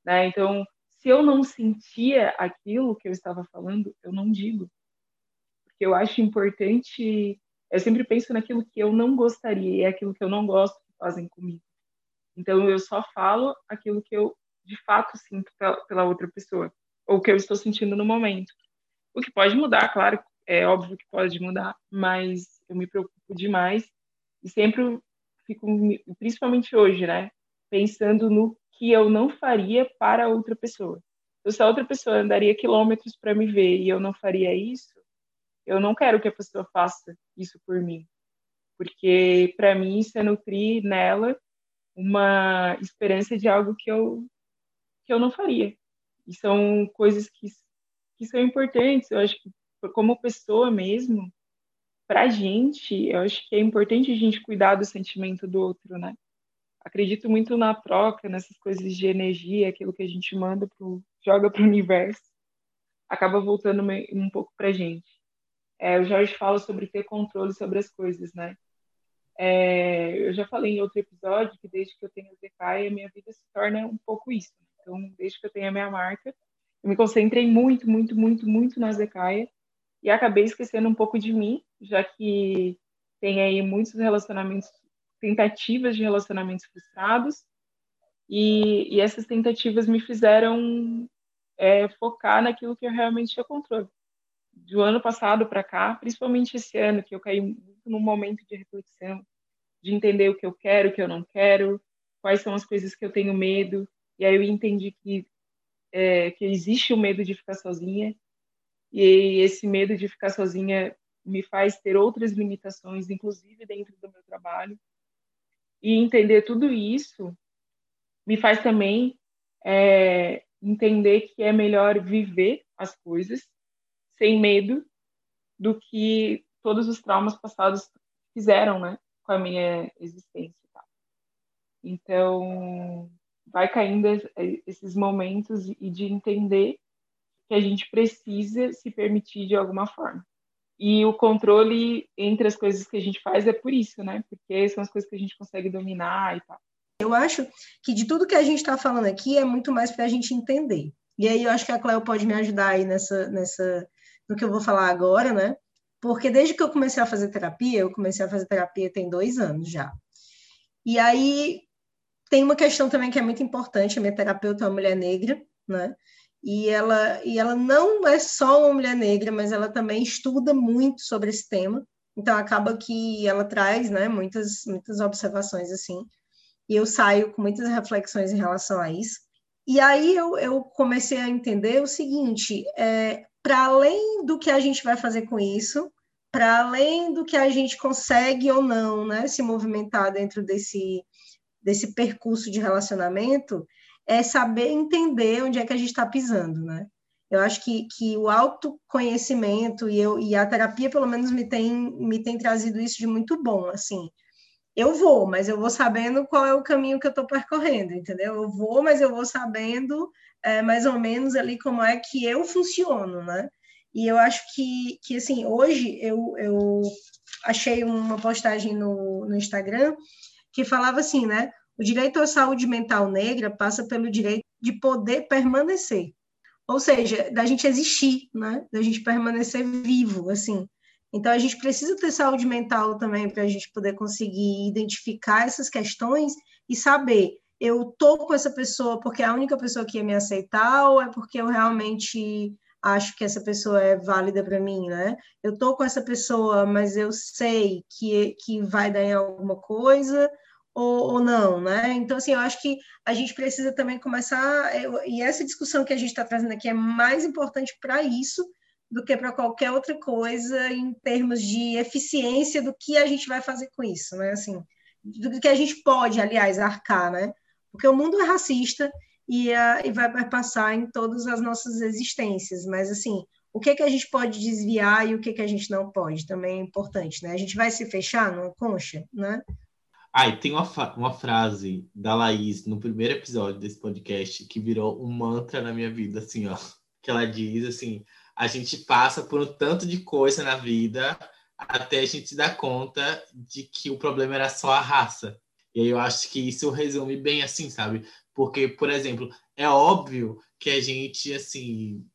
Speaker 3: Né? Então, se eu não sentia aquilo que eu estava falando, eu não digo. Porque eu acho importante. Eu sempre penso naquilo que eu não gostaria e é aquilo que eu não gosto que fazem comigo. Então, eu só falo aquilo que eu de fato sinto pela, pela outra pessoa, ou que eu estou sentindo no momento. O que pode mudar, claro, é óbvio que pode mudar, mas eu me preocupo demais e sempre fico, principalmente hoje, né, pensando no que eu não faria para outra pessoa. Então, se a outra pessoa andaria quilômetros para me ver e eu não faria isso, eu não quero que a pessoa faça isso por mim. Porque, para mim, isso é nutrir nela uma esperança de algo que eu, que eu não faria. E são coisas que, que são importantes. Eu acho que, como pessoa mesmo, para gente, eu acho que é importante a gente cuidar do sentimento do outro, né? Acredito muito na troca, nessas coisas de energia, aquilo que a gente manda pro, joga para o universo, acaba voltando um pouco para a gente. É, o Jorge fala sobre ter controle sobre as coisas, né? É, eu já falei em outro episódio que desde que eu tenho o Zekai, a minha vida se torna um pouco isso. Então, desde que eu tenho a minha marca, eu me concentrei muito, muito, muito, muito na Zecaia e acabei esquecendo um pouco de mim, já que tem aí muitos relacionamentos, tentativas de relacionamentos frustrados, e, e essas tentativas me fizeram é, focar naquilo que eu realmente tinha controle. Do ano passado para cá, principalmente esse ano, que eu caí muito num momento de reflexão, de entender o que eu quero, o que eu não quero, quais são as coisas que eu tenho medo, e aí eu entendi que, é, que existe o medo de ficar sozinha, e esse medo de ficar sozinha me faz ter outras limitações, inclusive dentro do meu trabalho. E entender tudo isso me faz também é, entender que é melhor viver as coisas sem medo do que todos os traumas passados fizeram, né, com a minha existência. Então, vai caindo esses momentos e de entender que a gente precisa se permitir de alguma forma. E o controle entre as coisas que a gente faz é por isso, né? Porque são as coisas que a gente consegue dominar e tal.
Speaker 1: Eu acho que de tudo que a gente está falando aqui é muito mais para a gente entender. E aí eu acho que a Cléo pode me ajudar aí nessa, nessa, no que eu vou falar agora, né? Porque desde que eu comecei a fazer terapia, eu comecei a fazer terapia tem dois anos já. E aí tem uma questão também que é muito importante. A minha terapeuta é uma mulher negra, né? e ela, e ela não é só uma mulher negra, mas ela também estuda muito sobre esse tema, então acaba que ela traz né, muitas, muitas observações assim, e eu saio com muitas reflexões em relação a isso. E aí eu, eu comecei a entender o seguinte: é, para além do que a gente vai fazer com isso, para além do que a gente consegue ou não né, se movimentar dentro desse, desse percurso de relacionamento, é saber entender onde é que a gente está pisando, né? Eu acho que, que o autoconhecimento e, eu, e a terapia, pelo menos, me tem, me tem trazido isso de muito bom, assim. Eu vou, mas eu vou sabendo qual é o caminho que eu estou percorrendo, entendeu? Eu vou, mas eu vou sabendo é, mais ou menos ali como é que eu funciono, né? E eu acho que, que assim, hoje eu, eu achei uma postagem no, no Instagram que falava assim, né? O direito à saúde mental negra passa pelo direito de poder permanecer. Ou seja, da gente existir, né? Da gente permanecer vivo, assim. Então, a gente precisa ter saúde mental também para a gente poder conseguir identificar essas questões e saber eu tô com essa pessoa porque é a única pessoa que ia me aceitar ou é porque eu realmente acho que essa pessoa é válida para mim, né? Eu tô com essa pessoa, mas eu sei que, que vai dar em alguma coisa ou, ou não, né? Então, assim, eu acho que a gente precisa também começar, eu, e essa discussão que a gente está trazendo aqui é mais importante para isso do que para qualquer outra coisa em termos de eficiência do que a gente vai fazer com isso, né? Assim, do que a gente pode, aliás, arcar, né? Porque o mundo é racista e, uh, e vai passar em todas as nossas existências, mas assim, o que, que a gente pode desviar e o que, que a gente não pode também é importante, né? A gente vai se fechar numa concha, né?
Speaker 4: Ah, e tem uma, uma frase da Laís no primeiro episódio desse podcast que virou um mantra na minha vida, assim, ó. Que ela diz assim: a gente passa por um tanto de coisa na vida até a gente se dar conta de que o problema era só a raça. E aí eu acho que isso resume bem assim, sabe? Porque, por exemplo, é óbvio que a gente, assim,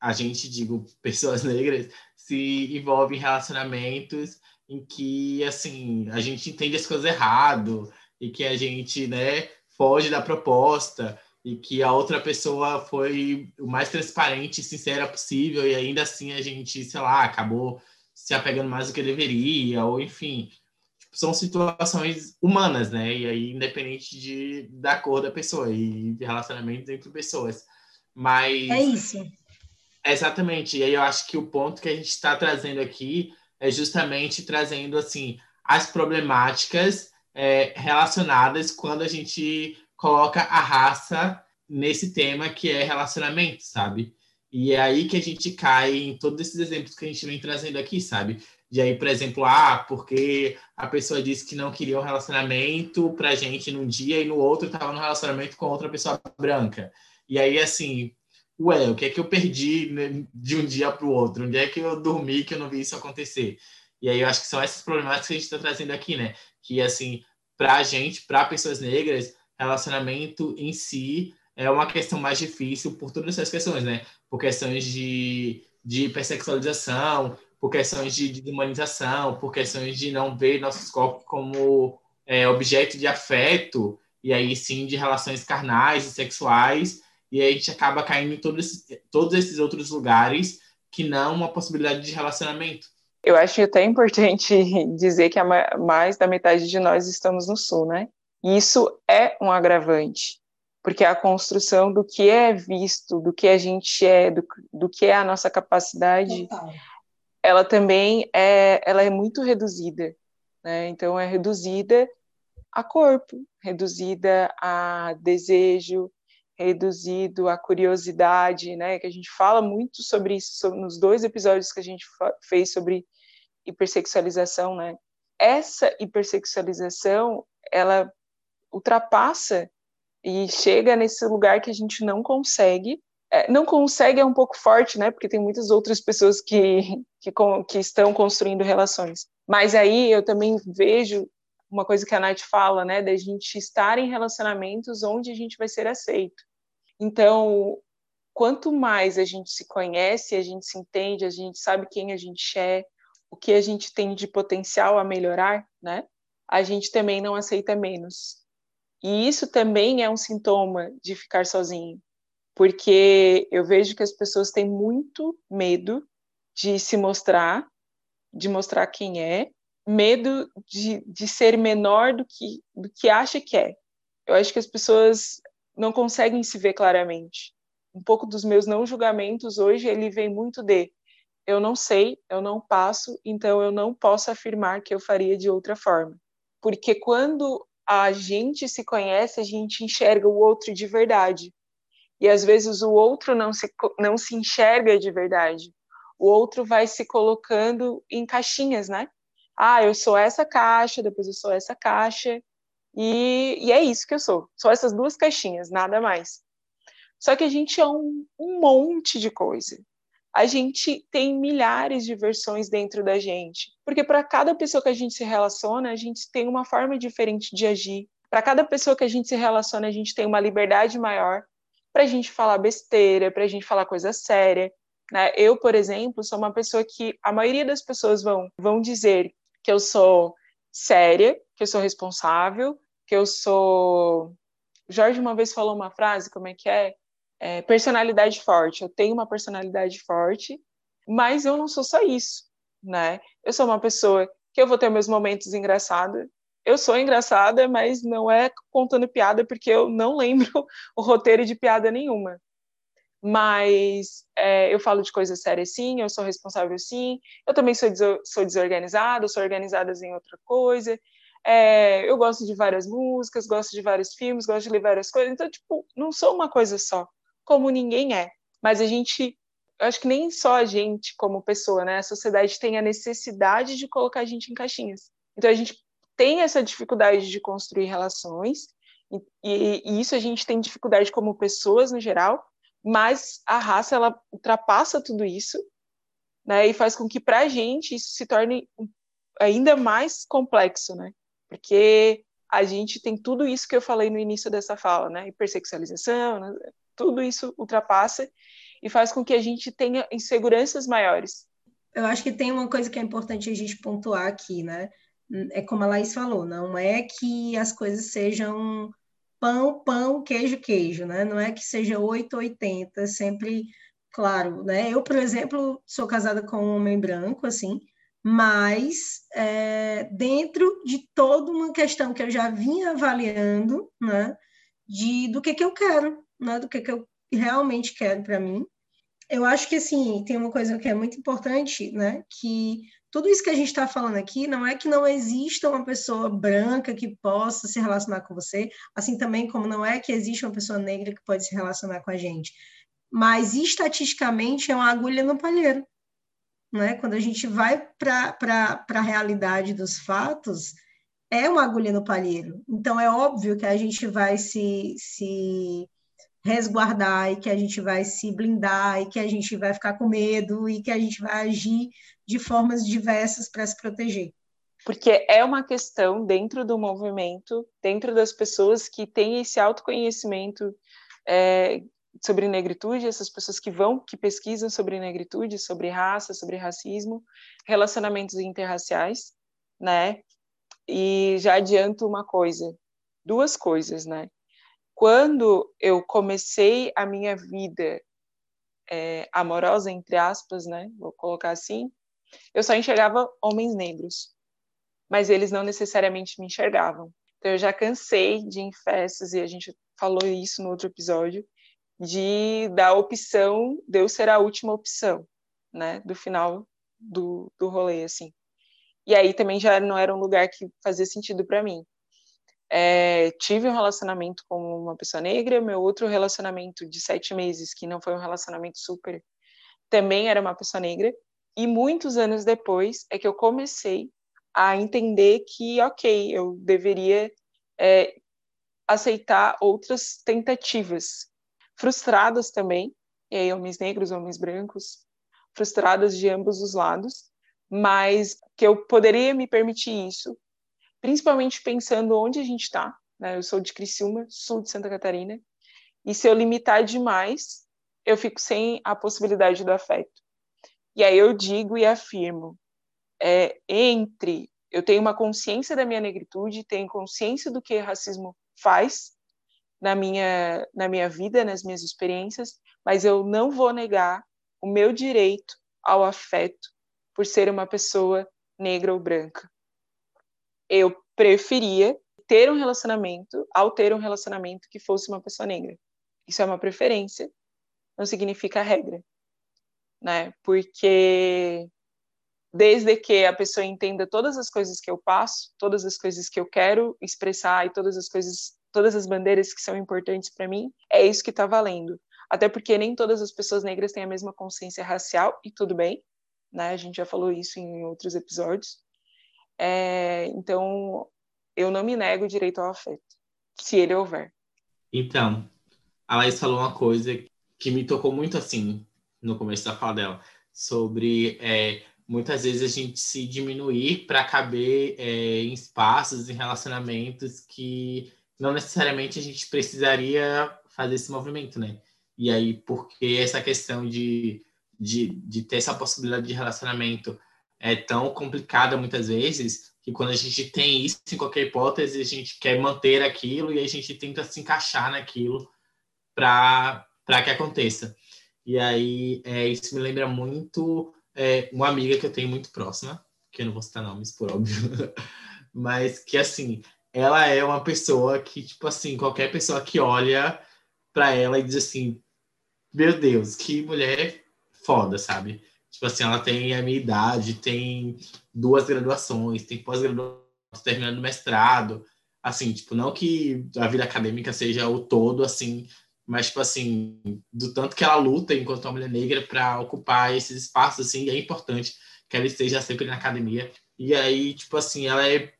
Speaker 4: a gente, digo, [LAUGHS] pessoas negras, se envolve em relacionamentos em que, assim, a gente entende as coisas errado e que a gente, né, foge da proposta e que a outra pessoa foi o mais transparente e sincera possível e ainda assim a gente, sei lá, acabou se apegando mais do que deveria, ou enfim, são situações humanas, né? E aí, independente de, da cor da pessoa e de relacionamentos entre pessoas. Mas.
Speaker 1: É isso.
Speaker 4: Exatamente. E aí eu acho que o ponto que a gente está trazendo aqui é justamente trazendo, assim, as problemáticas é, relacionadas quando a gente coloca a raça nesse tema que é relacionamento, sabe? E é aí que a gente cai em todos esses exemplos que a gente vem trazendo aqui, sabe? de aí, por exemplo, ah, porque a pessoa disse que não queria um relacionamento pra gente num dia e no outro estava no relacionamento com outra pessoa branca. E aí, assim, ué, o que é que eu perdi né, de um dia para o outro? Onde é que eu dormi que eu não vi isso acontecer? E aí eu acho que são essas problemáticas que a gente está trazendo aqui, né? Que, assim, para a gente, para pessoas negras, relacionamento em si é uma questão mais difícil por todas essas questões, né? Por questões de, de hipersexualização, por questões de desumanização, por questões de não ver nossos corpos como é, objeto de afeto, e aí sim de relações carnais e sexuais, e aí a gente acaba caindo em todos esses, todos esses outros lugares que não uma possibilidade de relacionamento.
Speaker 3: Eu acho até importante [LAUGHS] dizer que a mais da metade de nós estamos no Sul, né? E isso é um agravante, porque a construção do que é visto, do que a gente é, do, do que é a nossa capacidade, Total ela também é, ela é muito reduzida, né? Então é reduzida a corpo, reduzida a desejo, reduzido a curiosidade, né? Que a gente fala muito sobre isso sobre, nos dois episódios que a gente fez sobre hipersexualização, né? Essa hipersexualização, ela ultrapassa e chega nesse lugar que a gente não consegue é, não consegue é um pouco forte, né? Porque tem muitas outras pessoas que, que, que estão construindo relações. Mas aí eu também vejo uma coisa que a Nath fala, né? Da gente estar em relacionamentos onde a gente vai ser aceito. Então, quanto mais a gente se conhece, a gente se entende, a gente sabe quem a gente é, o que a gente tem de potencial a melhorar, né? A gente também não aceita menos. E isso também é um sintoma de ficar sozinho porque eu vejo que as pessoas têm muito medo de se mostrar, de mostrar quem é, medo de, de ser menor do que, do que acha que é. Eu acho que as pessoas não conseguem se ver claramente. Um pouco dos meus não julgamentos hoje, ele vem muito de eu não sei, eu não passo, então eu não posso afirmar que eu faria de outra forma. Porque quando a gente se conhece, a gente enxerga o outro de verdade. E às vezes o outro não se, não se enxerga de verdade. O outro vai se colocando em caixinhas, né? Ah, eu sou essa caixa, depois eu sou essa caixa. E, e é isso que eu sou. São essas duas caixinhas, nada mais. Só que a gente é um, um monte de coisa. A gente tem milhares de versões dentro da gente. Porque para cada pessoa que a gente se relaciona, a gente tem uma forma diferente de agir. Para cada pessoa que a gente se relaciona, a gente tem uma liberdade maior para a gente falar besteira, para a gente falar coisa séria. Né? Eu, por exemplo, sou uma pessoa que a maioria das pessoas vão, vão dizer que eu sou séria, que eu sou responsável, que eu sou. Jorge uma vez falou uma frase, como é que é? é? Personalidade forte. Eu tenho uma personalidade forte, mas eu não sou só isso, né? Eu sou uma pessoa que eu vou ter meus momentos engraçados. Eu sou engraçada, mas não é contando piada, porque eu não lembro [LAUGHS] o roteiro de piada nenhuma. Mas é, eu falo de coisas sérias sim, eu sou responsável sim, eu também sou, sou desorganizada, sou organizada em outra coisa, é, eu gosto de várias músicas, gosto de vários filmes, gosto de ler várias coisas. Então, tipo, não sou uma coisa só, como ninguém é. Mas a gente, eu acho que nem só a gente como pessoa, né? A sociedade tem a necessidade de colocar a gente em caixinhas. Então, a gente tem essa dificuldade de construir relações, e, e, e isso a gente tem dificuldade como pessoas no geral, mas a raça, ela ultrapassa tudo isso, né? E faz com que, para a gente, isso se torne ainda mais complexo, né? Porque a gente tem tudo isso que eu falei no início dessa fala, né? Hipersexualização, né? tudo isso ultrapassa e faz com que a gente tenha inseguranças maiores.
Speaker 1: Eu acho que tem uma coisa que é importante a gente pontuar aqui, né? É como a Laís falou, não é que as coisas sejam pão, pão, queijo, queijo, né? Não é que seja 8, 80, sempre, claro, né? Eu, por exemplo, sou casada com um homem branco, assim, mas é, dentro de toda uma questão que eu já vinha avaliando, né, de do que que eu quero, né, do que que eu realmente quero para mim. Eu acho que assim tem uma coisa que é muito importante, né, que tudo isso que a gente está falando aqui não é que não exista uma pessoa branca que possa se relacionar com você, assim também como não é que existe uma pessoa negra que pode se relacionar com a gente, mas estatisticamente é uma agulha no palheiro né? Quando a gente vai para a realidade dos fatos, é uma agulha no palheiro. Então, é óbvio que a gente vai se, se resguardar e que a gente vai se blindar e que a gente vai ficar com medo e que a gente vai agir de formas diversas para se proteger.
Speaker 3: Porque é uma questão dentro do movimento, dentro das pessoas que têm esse autoconhecimento é, sobre negritude, essas pessoas que vão, que pesquisam sobre negritude, sobre raça, sobre racismo, relacionamentos interraciais, né? E já adianto uma coisa, duas coisas, né? Quando eu comecei a minha vida é, amorosa, entre aspas, né? Vou colocar assim, eu só enxergava homens negros, mas eles não necessariamente me enxergavam. Então eu já cansei de ir em festas, e a gente falou isso no outro episódio, de da opção Deus ser a última opção, né, do final do, do rolê, assim. E aí também já não era um lugar que fazia sentido para mim. É, tive um relacionamento com uma pessoa negra, meu outro relacionamento de sete meses, que não foi um relacionamento super, também era uma pessoa negra, e muitos anos depois é que eu comecei a entender que, ok, eu deveria é, aceitar outras tentativas frustradas também, e aí homens negros, homens brancos, frustradas de ambos os lados, mas que eu poderia me permitir isso, principalmente pensando onde a gente está. Né? Eu sou de Criciúma, sul de Santa Catarina, e se eu limitar demais, eu fico sem a possibilidade do afeto. E aí eu digo e afirmo, é, entre eu tenho uma consciência da minha negritude, tenho consciência do que racismo faz na minha, na minha vida, nas minhas experiências, mas eu não vou negar o meu direito ao afeto por ser uma pessoa negra ou branca. Eu preferia ter um relacionamento, ao ter um relacionamento que fosse uma pessoa negra. Isso é uma preferência, não significa regra, né? Porque desde que a pessoa entenda todas as coisas que eu passo, todas as coisas que eu quero expressar e todas as coisas, todas as bandeiras que são importantes para mim, é isso que está valendo. Até porque nem todas as pessoas negras têm a mesma consciência racial e tudo bem, né? A gente já falou isso em outros episódios. É, então, eu não me nego o direito ao afeto, se ele houver.
Speaker 4: Então, a Laís falou uma coisa que me tocou muito assim no começo da fala dela, sobre é, muitas vezes a gente se diminuir para caber é, em espaços, em relacionamentos que não necessariamente a gente precisaria fazer esse movimento, né? E aí, porque essa questão de, de, de ter essa possibilidade de relacionamento é tão complicada muitas vezes, que quando a gente tem isso em qualquer hipótese, a gente quer manter aquilo e a gente tenta se encaixar naquilo para que aconteça. E aí, é, isso me lembra muito é, uma amiga que eu tenho muito próxima, que eu não vou citar nomes, por óbvio, [LAUGHS] mas que, assim, ela é uma pessoa que, tipo assim, qualquer pessoa que olha para ela e diz assim, meu Deus, que mulher foda, sabe? Tipo assim, ela tem a minha idade, tem duas graduações, tem pós-graduação, terminando mestrado. Assim, tipo, não que a vida acadêmica seja o todo, assim, mas, tipo assim, do tanto que ela luta enquanto uma mulher negra para ocupar esses espaços, assim, é importante que ela esteja sempre na academia. E aí, tipo assim, ela é,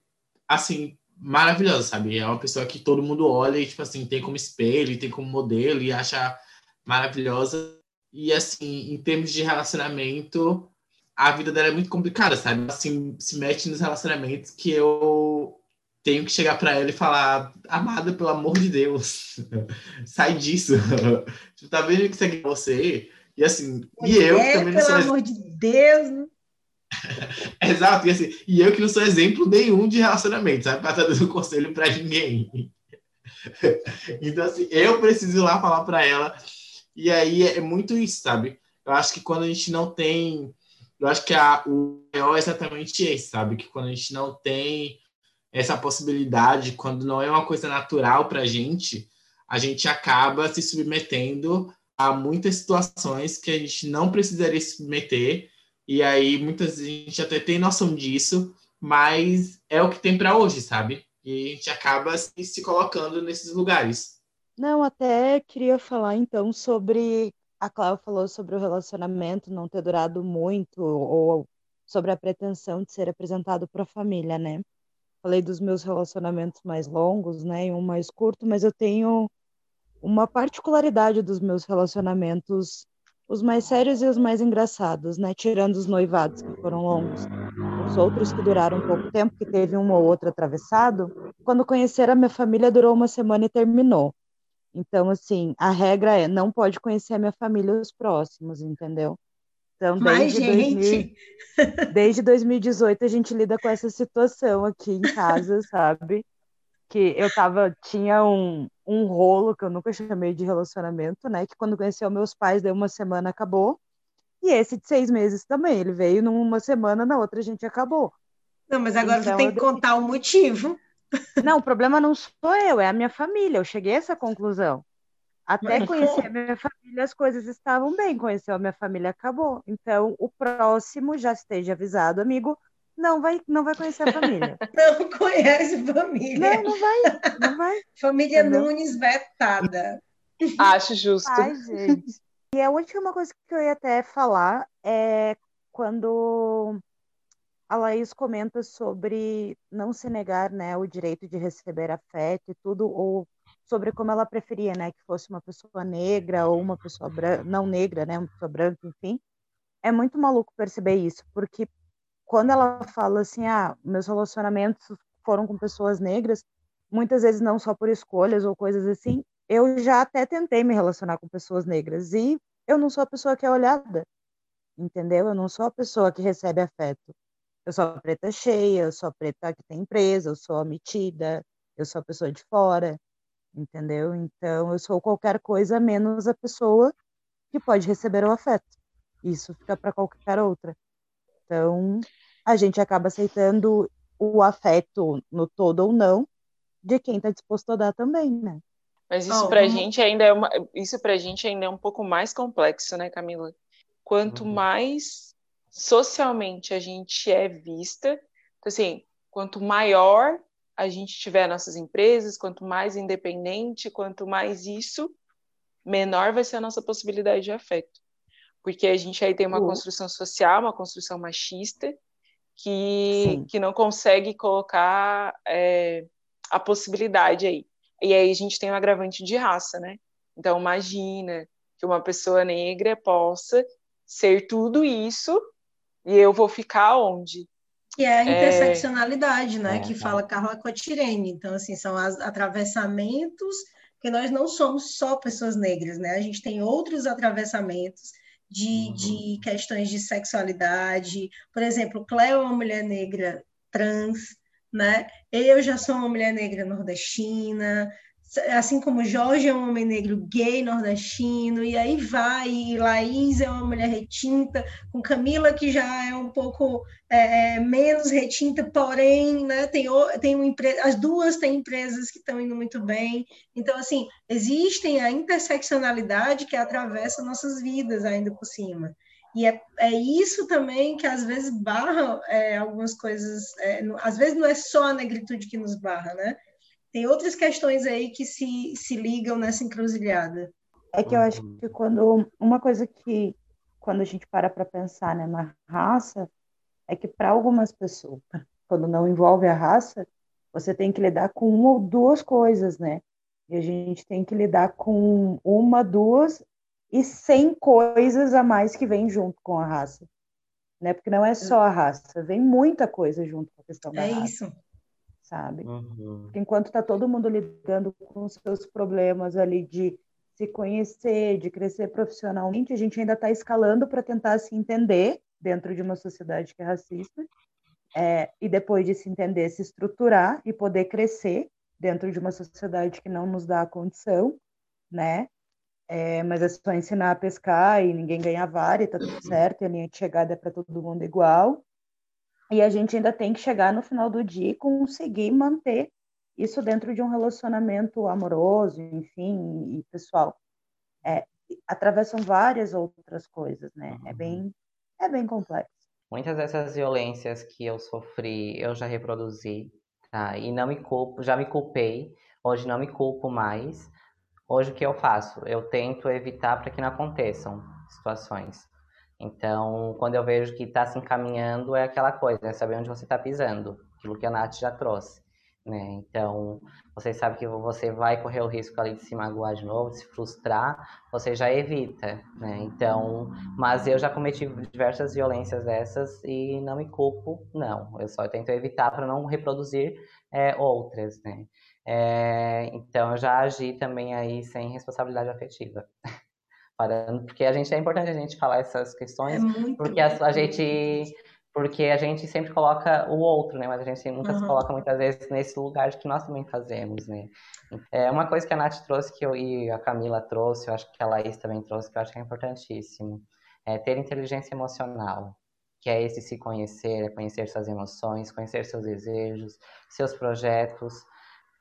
Speaker 4: assim, maravilhosa, sabe? É uma pessoa que todo mundo olha e, tipo assim, tem como espelho, tem como modelo e acha maravilhosa. E, assim, em termos de relacionamento, a vida dela é muito complicada, sabe? Assim, se mete nos relacionamentos que eu tenho que chegar para ela e falar, amada, pelo amor de Deus, [LAUGHS] sai disso. [LAUGHS] tu tá vendo que aqui é você? E assim, e eu
Speaker 1: é,
Speaker 4: também
Speaker 1: não
Speaker 4: sou.
Speaker 1: Pelo amor de Deus, né? [LAUGHS]
Speaker 4: Exato, e, assim, e eu que não sou exemplo nenhum de relacionamento, sabe? Pra estar dando conselho para ninguém. então, assim, eu preciso ir lá falar para ela. E aí é muito isso, sabe? Eu acho que quando a gente não tem. Eu acho que a, o maior é exatamente esse, sabe? Que quando a gente não tem essa possibilidade, quando não é uma coisa natural para a gente, a gente acaba se submetendo a muitas situações que a gente não precisaria se submeter, e aí muitas vezes a gente até tem noção disso, mas é o que tem para hoje, sabe? E a gente acaba se, se colocando nesses lugares.
Speaker 5: Não, até queria falar então sobre. A Cláudia falou sobre o relacionamento não ter durado muito, ou sobre a pretensão de ser apresentado para a família, né? falei dos meus relacionamentos mais longos, né, e um mais curto, mas eu tenho uma particularidade dos meus relacionamentos, os mais sérios e os mais engraçados, né, tirando os noivados que foram longos. Os outros que duraram pouco tempo, que teve um ou outro atravessado, quando conhecer a minha família durou uma semana e terminou. Então, assim, a regra é não pode conhecer a minha família e os próximos, entendeu? Então, desde,
Speaker 1: gente...
Speaker 5: 2000, desde 2018 a gente lida com essa situação aqui em casa, [LAUGHS] sabe? Que eu tava, tinha um, um rolo que eu nunca chamei de relacionamento, né? Que quando conheceu meus pais, deu uma semana, acabou. E esse de seis meses também, ele veio numa semana, na outra a gente acabou.
Speaker 1: Não, mas agora então, você tem que contar o motivo.
Speaker 5: Não, o problema não sou eu, é a minha família. Eu cheguei a essa conclusão. Até conhecer a minha família, as coisas estavam bem. Conheceu a minha família, acabou. Então, o próximo já esteja avisado, amigo, não vai, não vai conhecer a família. [LAUGHS]
Speaker 1: Não conhece família.
Speaker 5: Não, não vai, não vai.
Speaker 1: Família Entendeu? Nunes vetada.
Speaker 3: Acho justo.
Speaker 5: Ai, gente. E a última coisa que eu ia até falar é quando a Laís comenta sobre não se negar né, o direito de receber afeto e tudo, ou sobre como ela preferia, né, que fosse uma pessoa negra ou uma pessoa não negra, né, uma pessoa branca, enfim. É muito maluco perceber isso, porque quando ela fala assim, ah, meus relacionamentos foram com pessoas negras, muitas vezes não só por escolhas ou coisas assim, eu já até tentei me relacionar com pessoas negras e eu não sou a pessoa que é olhada, entendeu? Eu não sou a pessoa que recebe afeto. Eu sou a preta cheia, eu sou a preta que tem empresa, eu sou a metida, eu sou a pessoa de fora entendeu? Então, eu sou qualquer coisa menos a pessoa que pode receber o afeto. Isso fica para qualquer outra. Então, a gente acaba aceitando o afeto no todo ou não, de quem está disposto a dar também, né?
Speaker 3: Mas isso oh, para a gente ainda é uma, isso para gente ainda é um pouco mais complexo, né, Camila? Quanto uhum. mais socialmente a gente é vista, então, assim, quanto maior a gente tiver nossas empresas, quanto mais independente, quanto mais isso, menor vai ser a nossa possibilidade de afeto. Porque a gente aí tem uma uhum. construção social, uma construção machista, que, que não consegue colocar é, a possibilidade aí. E aí a gente tem um agravante de raça, né? Então imagina que uma pessoa negra possa ser tudo isso e eu vou ficar onde?
Speaker 1: Que é a interseccionalidade, é... né? É, que fala Carla Cotirene. Então, assim, são as atravessamentos, que nós não somos só pessoas negras, né? A gente tem outros atravessamentos de, uhum. de questões de sexualidade. Por exemplo, Cleo é uma mulher negra trans, né? Eu já sou uma mulher negra nordestina, assim como Jorge é um homem negro gay nordestino, e aí vai, e Laís é uma mulher retinta, com Camila que já é um pouco é, é menos retinta, porém, né, tem, tem uma empresa, as duas têm empresas que estão indo muito bem, então, assim, existem a interseccionalidade que atravessa nossas vidas ainda por cima, e é, é isso também que às vezes barra é, algumas coisas, é, às vezes não é só a negritude que nos barra, né? Tem outras questões aí que se, se ligam nessa encruzilhada.
Speaker 5: É que eu acho que quando uma coisa que quando a gente para para pensar né, na raça é que para algumas pessoas, quando não envolve a raça, você tem que lidar com uma ou duas coisas, né? E a gente tem que lidar com uma, duas e cem coisas a mais que vem junto com a raça, né? Porque não é só a raça, vem muita coisa junto com a questão da
Speaker 1: é
Speaker 5: raça.
Speaker 1: É isso
Speaker 5: sabe? Uhum. Enquanto está todo mundo lidando com os seus problemas ali de se conhecer, de crescer profissionalmente, a gente ainda está escalando para tentar se entender dentro de uma sociedade que é racista, é, e depois de se entender, se estruturar e poder crescer dentro de uma sociedade que não nos dá a condição, né? É, mas é só ensinar a pescar e ninguém ganha vara e tá tudo certo, e a linha de chegada é para todo mundo igual. E a gente ainda tem que chegar no final do dia e conseguir manter isso dentro de um relacionamento amoroso, enfim, e pessoal. É, atravessam várias outras coisas, né? É uhum. bem, é bem complexo.
Speaker 2: Muitas dessas violências que eu sofri, eu já reproduzi, tá? E não me culpo, já me culpei, hoje não me culpo mais. Hoje o que eu faço? Eu tento evitar para que não aconteçam situações. Então, quando eu vejo que está se encaminhando, é aquela coisa, é saber onde você está pisando, aquilo que a Nath já trouxe. Né? Então, você sabe que você vai correr o risco ali de se magoar de novo, de se frustrar, você já evita, né? Então, mas eu já cometi diversas violências dessas e não me culpo, não. Eu só tento evitar para não reproduzir é, outras, né? É, então, eu já agi também aí sem responsabilidade afetiva. [LAUGHS] parando, porque a gente é importante a gente falar essas questões, é porque a, a, gente porque a gente sempre coloca o outro, né? Mas a gente nunca uhum. se coloca muitas vezes nesse lugar que nós também fazemos, né? É uma coisa que a Nath trouxe que eu e a Camila trouxe, eu acho que a Laís também trouxe, que eu acho que é importantíssimo, é ter inteligência emocional, que é esse se conhecer, é conhecer suas emoções, conhecer seus desejos, seus projetos,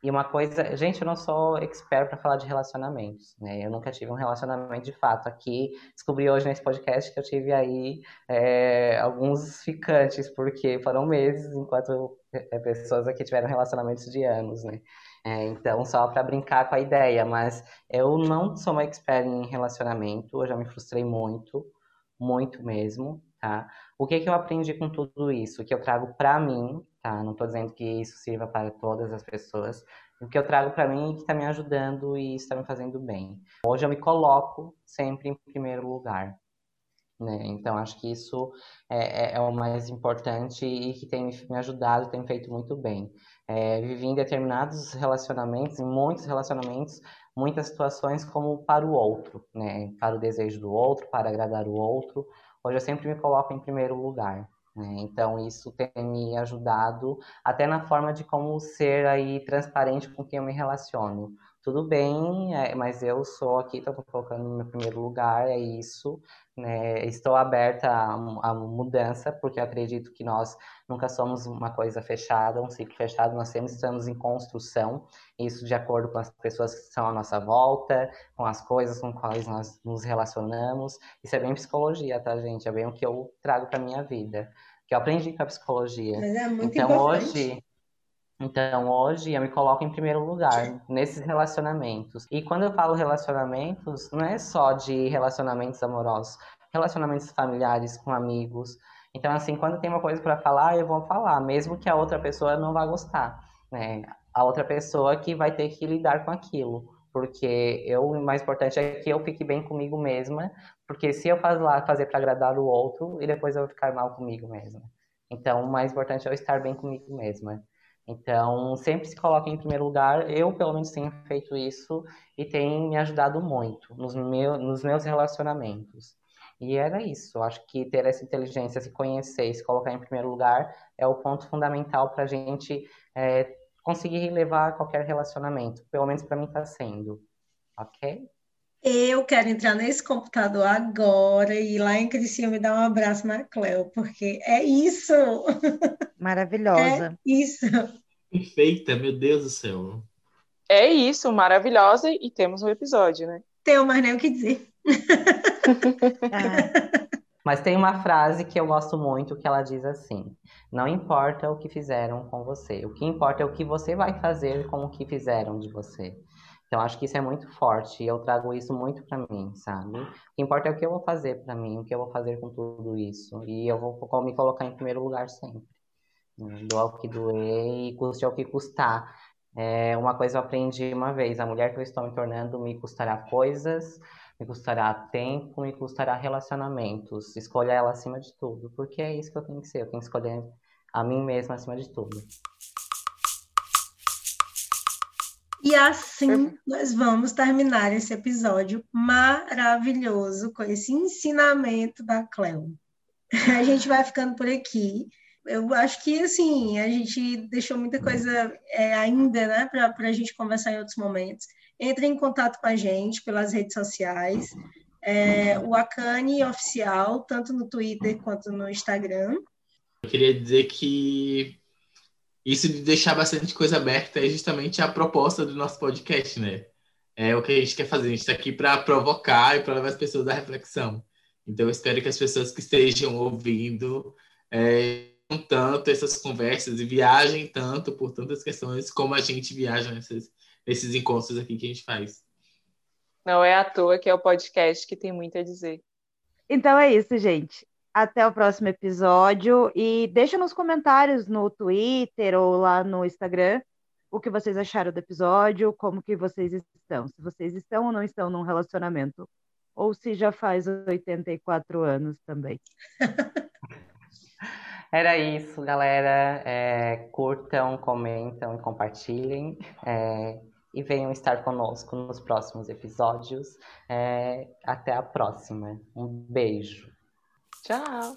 Speaker 2: e uma coisa, gente, eu não sou expert para falar de relacionamentos, né? Eu nunca tive um relacionamento de fato. Aqui descobri hoje nesse podcast que eu tive aí é, alguns ficantes, porque foram meses, enquanto é, pessoas aqui tiveram relacionamentos de anos, né? É, então, só para brincar com a ideia, mas eu não sou uma expert em relacionamento, eu já me frustrei muito, muito mesmo, tá? O que, que eu aprendi com tudo isso? Que eu trago para mim tá? Não estou dizendo que isso sirva para todas as pessoas. O que eu trago para mim é que está me ajudando e está me fazendo bem. Hoje eu me coloco sempre em primeiro lugar. Né? Então, acho que isso é, é, é, o mais importante e que tem me ajudado, tem feito muito bem. É, vivi em determinados relacionamentos, em muitos relacionamentos, muitas situações como para o outro, né? para o desejo do outro, para agradar o outro. Hoje eu sempre me coloco em primeiro lugar. Né? Então, isso tem me ajudado até na forma de como ser aí transparente com quem eu me relaciono. Tudo bem, é, mas eu sou aqui, estou colocando no meu primeiro lugar, é isso. Né? Estou aberta à, mudança, porque acredito que nós nunca somos uma coisa fechada, um ciclo fechado, nós sempre estamos em construção, isso de acordo com as pessoas que estão à nossa volta, com as coisas com quais nós nos relacionamos. Isso é bem psicologia, tá, gente? É bem o que eu trago para minha vida, que eu aprendi com a psicologia.
Speaker 1: Mas é muito
Speaker 2: então,
Speaker 1: importante.
Speaker 2: hoje então, hoje eu me coloco em primeiro lugar nesses relacionamentos. E quando eu falo relacionamentos, não é só de relacionamentos amorosos, relacionamentos familiares com amigos. Então, assim, quando tem uma coisa para falar, eu vou falar, mesmo que a outra pessoa não vá gostar, né? A outra pessoa que vai ter que lidar com aquilo. Porque eu, o mais importante é que eu fique bem comigo mesma, porque se eu lá fazer para agradar o outro, e depois eu vou ficar mal comigo mesma. Então, o mais importante é eu estar bem comigo mesma. Então, sempre se coloca em primeiro lugar. Eu, pelo menos, tenho feito isso e tem me ajudado muito nos, meu, nos meus relacionamentos. E era isso. Acho que ter essa inteligência, se conhecer se colocar em primeiro lugar é o ponto fundamental para a gente é, conseguir levar qualquer relacionamento. Pelo menos para mim está sendo. Ok?
Speaker 1: Eu quero entrar nesse computador agora e ir lá em Criciúma e dar um abraço na Cleo, porque é isso! [LAUGHS]
Speaker 5: Maravilhosa.
Speaker 1: É isso.
Speaker 4: Perfeita, meu Deus do céu.
Speaker 3: É isso, maravilhosa, e temos um episódio, né?
Speaker 1: Tenho mais nem o que dizer.
Speaker 2: ah. [LAUGHS] Mas tem uma frase que eu gosto muito que ela diz assim: Não importa o que fizeram com você, o que importa é o que você vai fazer com o que fizeram de você. Então, acho que isso é muito forte e eu trago isso muito para mim, sabe? O que importa é o que eu vou fazer para mim, o que eu vou fazer com tudo isso. E eu vou me colocar em primeiro lugar sempre. Né? Doa o que doer e custe o que custar. É, uma coisa eu aprendi uma vez: a mulher que eu estou me tornando me custará coisas, me custará tempo, me custará relacionamentos. Escolha ela acima de tudo, porque é isso que eu tenho que ser. Eu tenho que escolher a mim mesma acima de tudo.
Speaker 1: E assim nós vamos terminar esse episódio maravilhoso com esse ensinamento da Cleo. A gente vai ficando por aqui. Eu acho que assim a gente deixou muita coisa é, ainda, né, para a gente conversar em outros momentos. Entre em contato com a gente pelas redes sociais, é, o Acane oficial, tanto no Twitter quanto no Instagram.
Speaker 4: Eu queria dizer que isso de deixar bastante coisa aberta é justamente a proposta do nosso podcast, né? É o que a gente quer fazer. A gente está aqui para provocar e para levar as pessoas à reflexão. Então, eu espero que as pessoas que estejam ouvindo é, tanto essas conversas e viajem tanto por tantas questões como a gente viaja nesses, nesses encontros aqui que a gente faz.
Speaker 3: Não é à toa que é o podcast que tem muito a dizer.
Speaker 5: Então é isso, gente. Até o próximo episódio e deixa nos comentários no Twitter ou lá no Instagram o que vocês acharam do episódio, como que vocês estão, se vocês estão ou não estão num relacionamento, ou se já faz 84 anos também. [LAUGHS]
Speaker 2: Era isso, galera. É, curtam, comentam e compartilhem. É, e venham estar conosco nos próximos episódios. É, até a próxima. Um beijo.
Speaker 3: Ciao.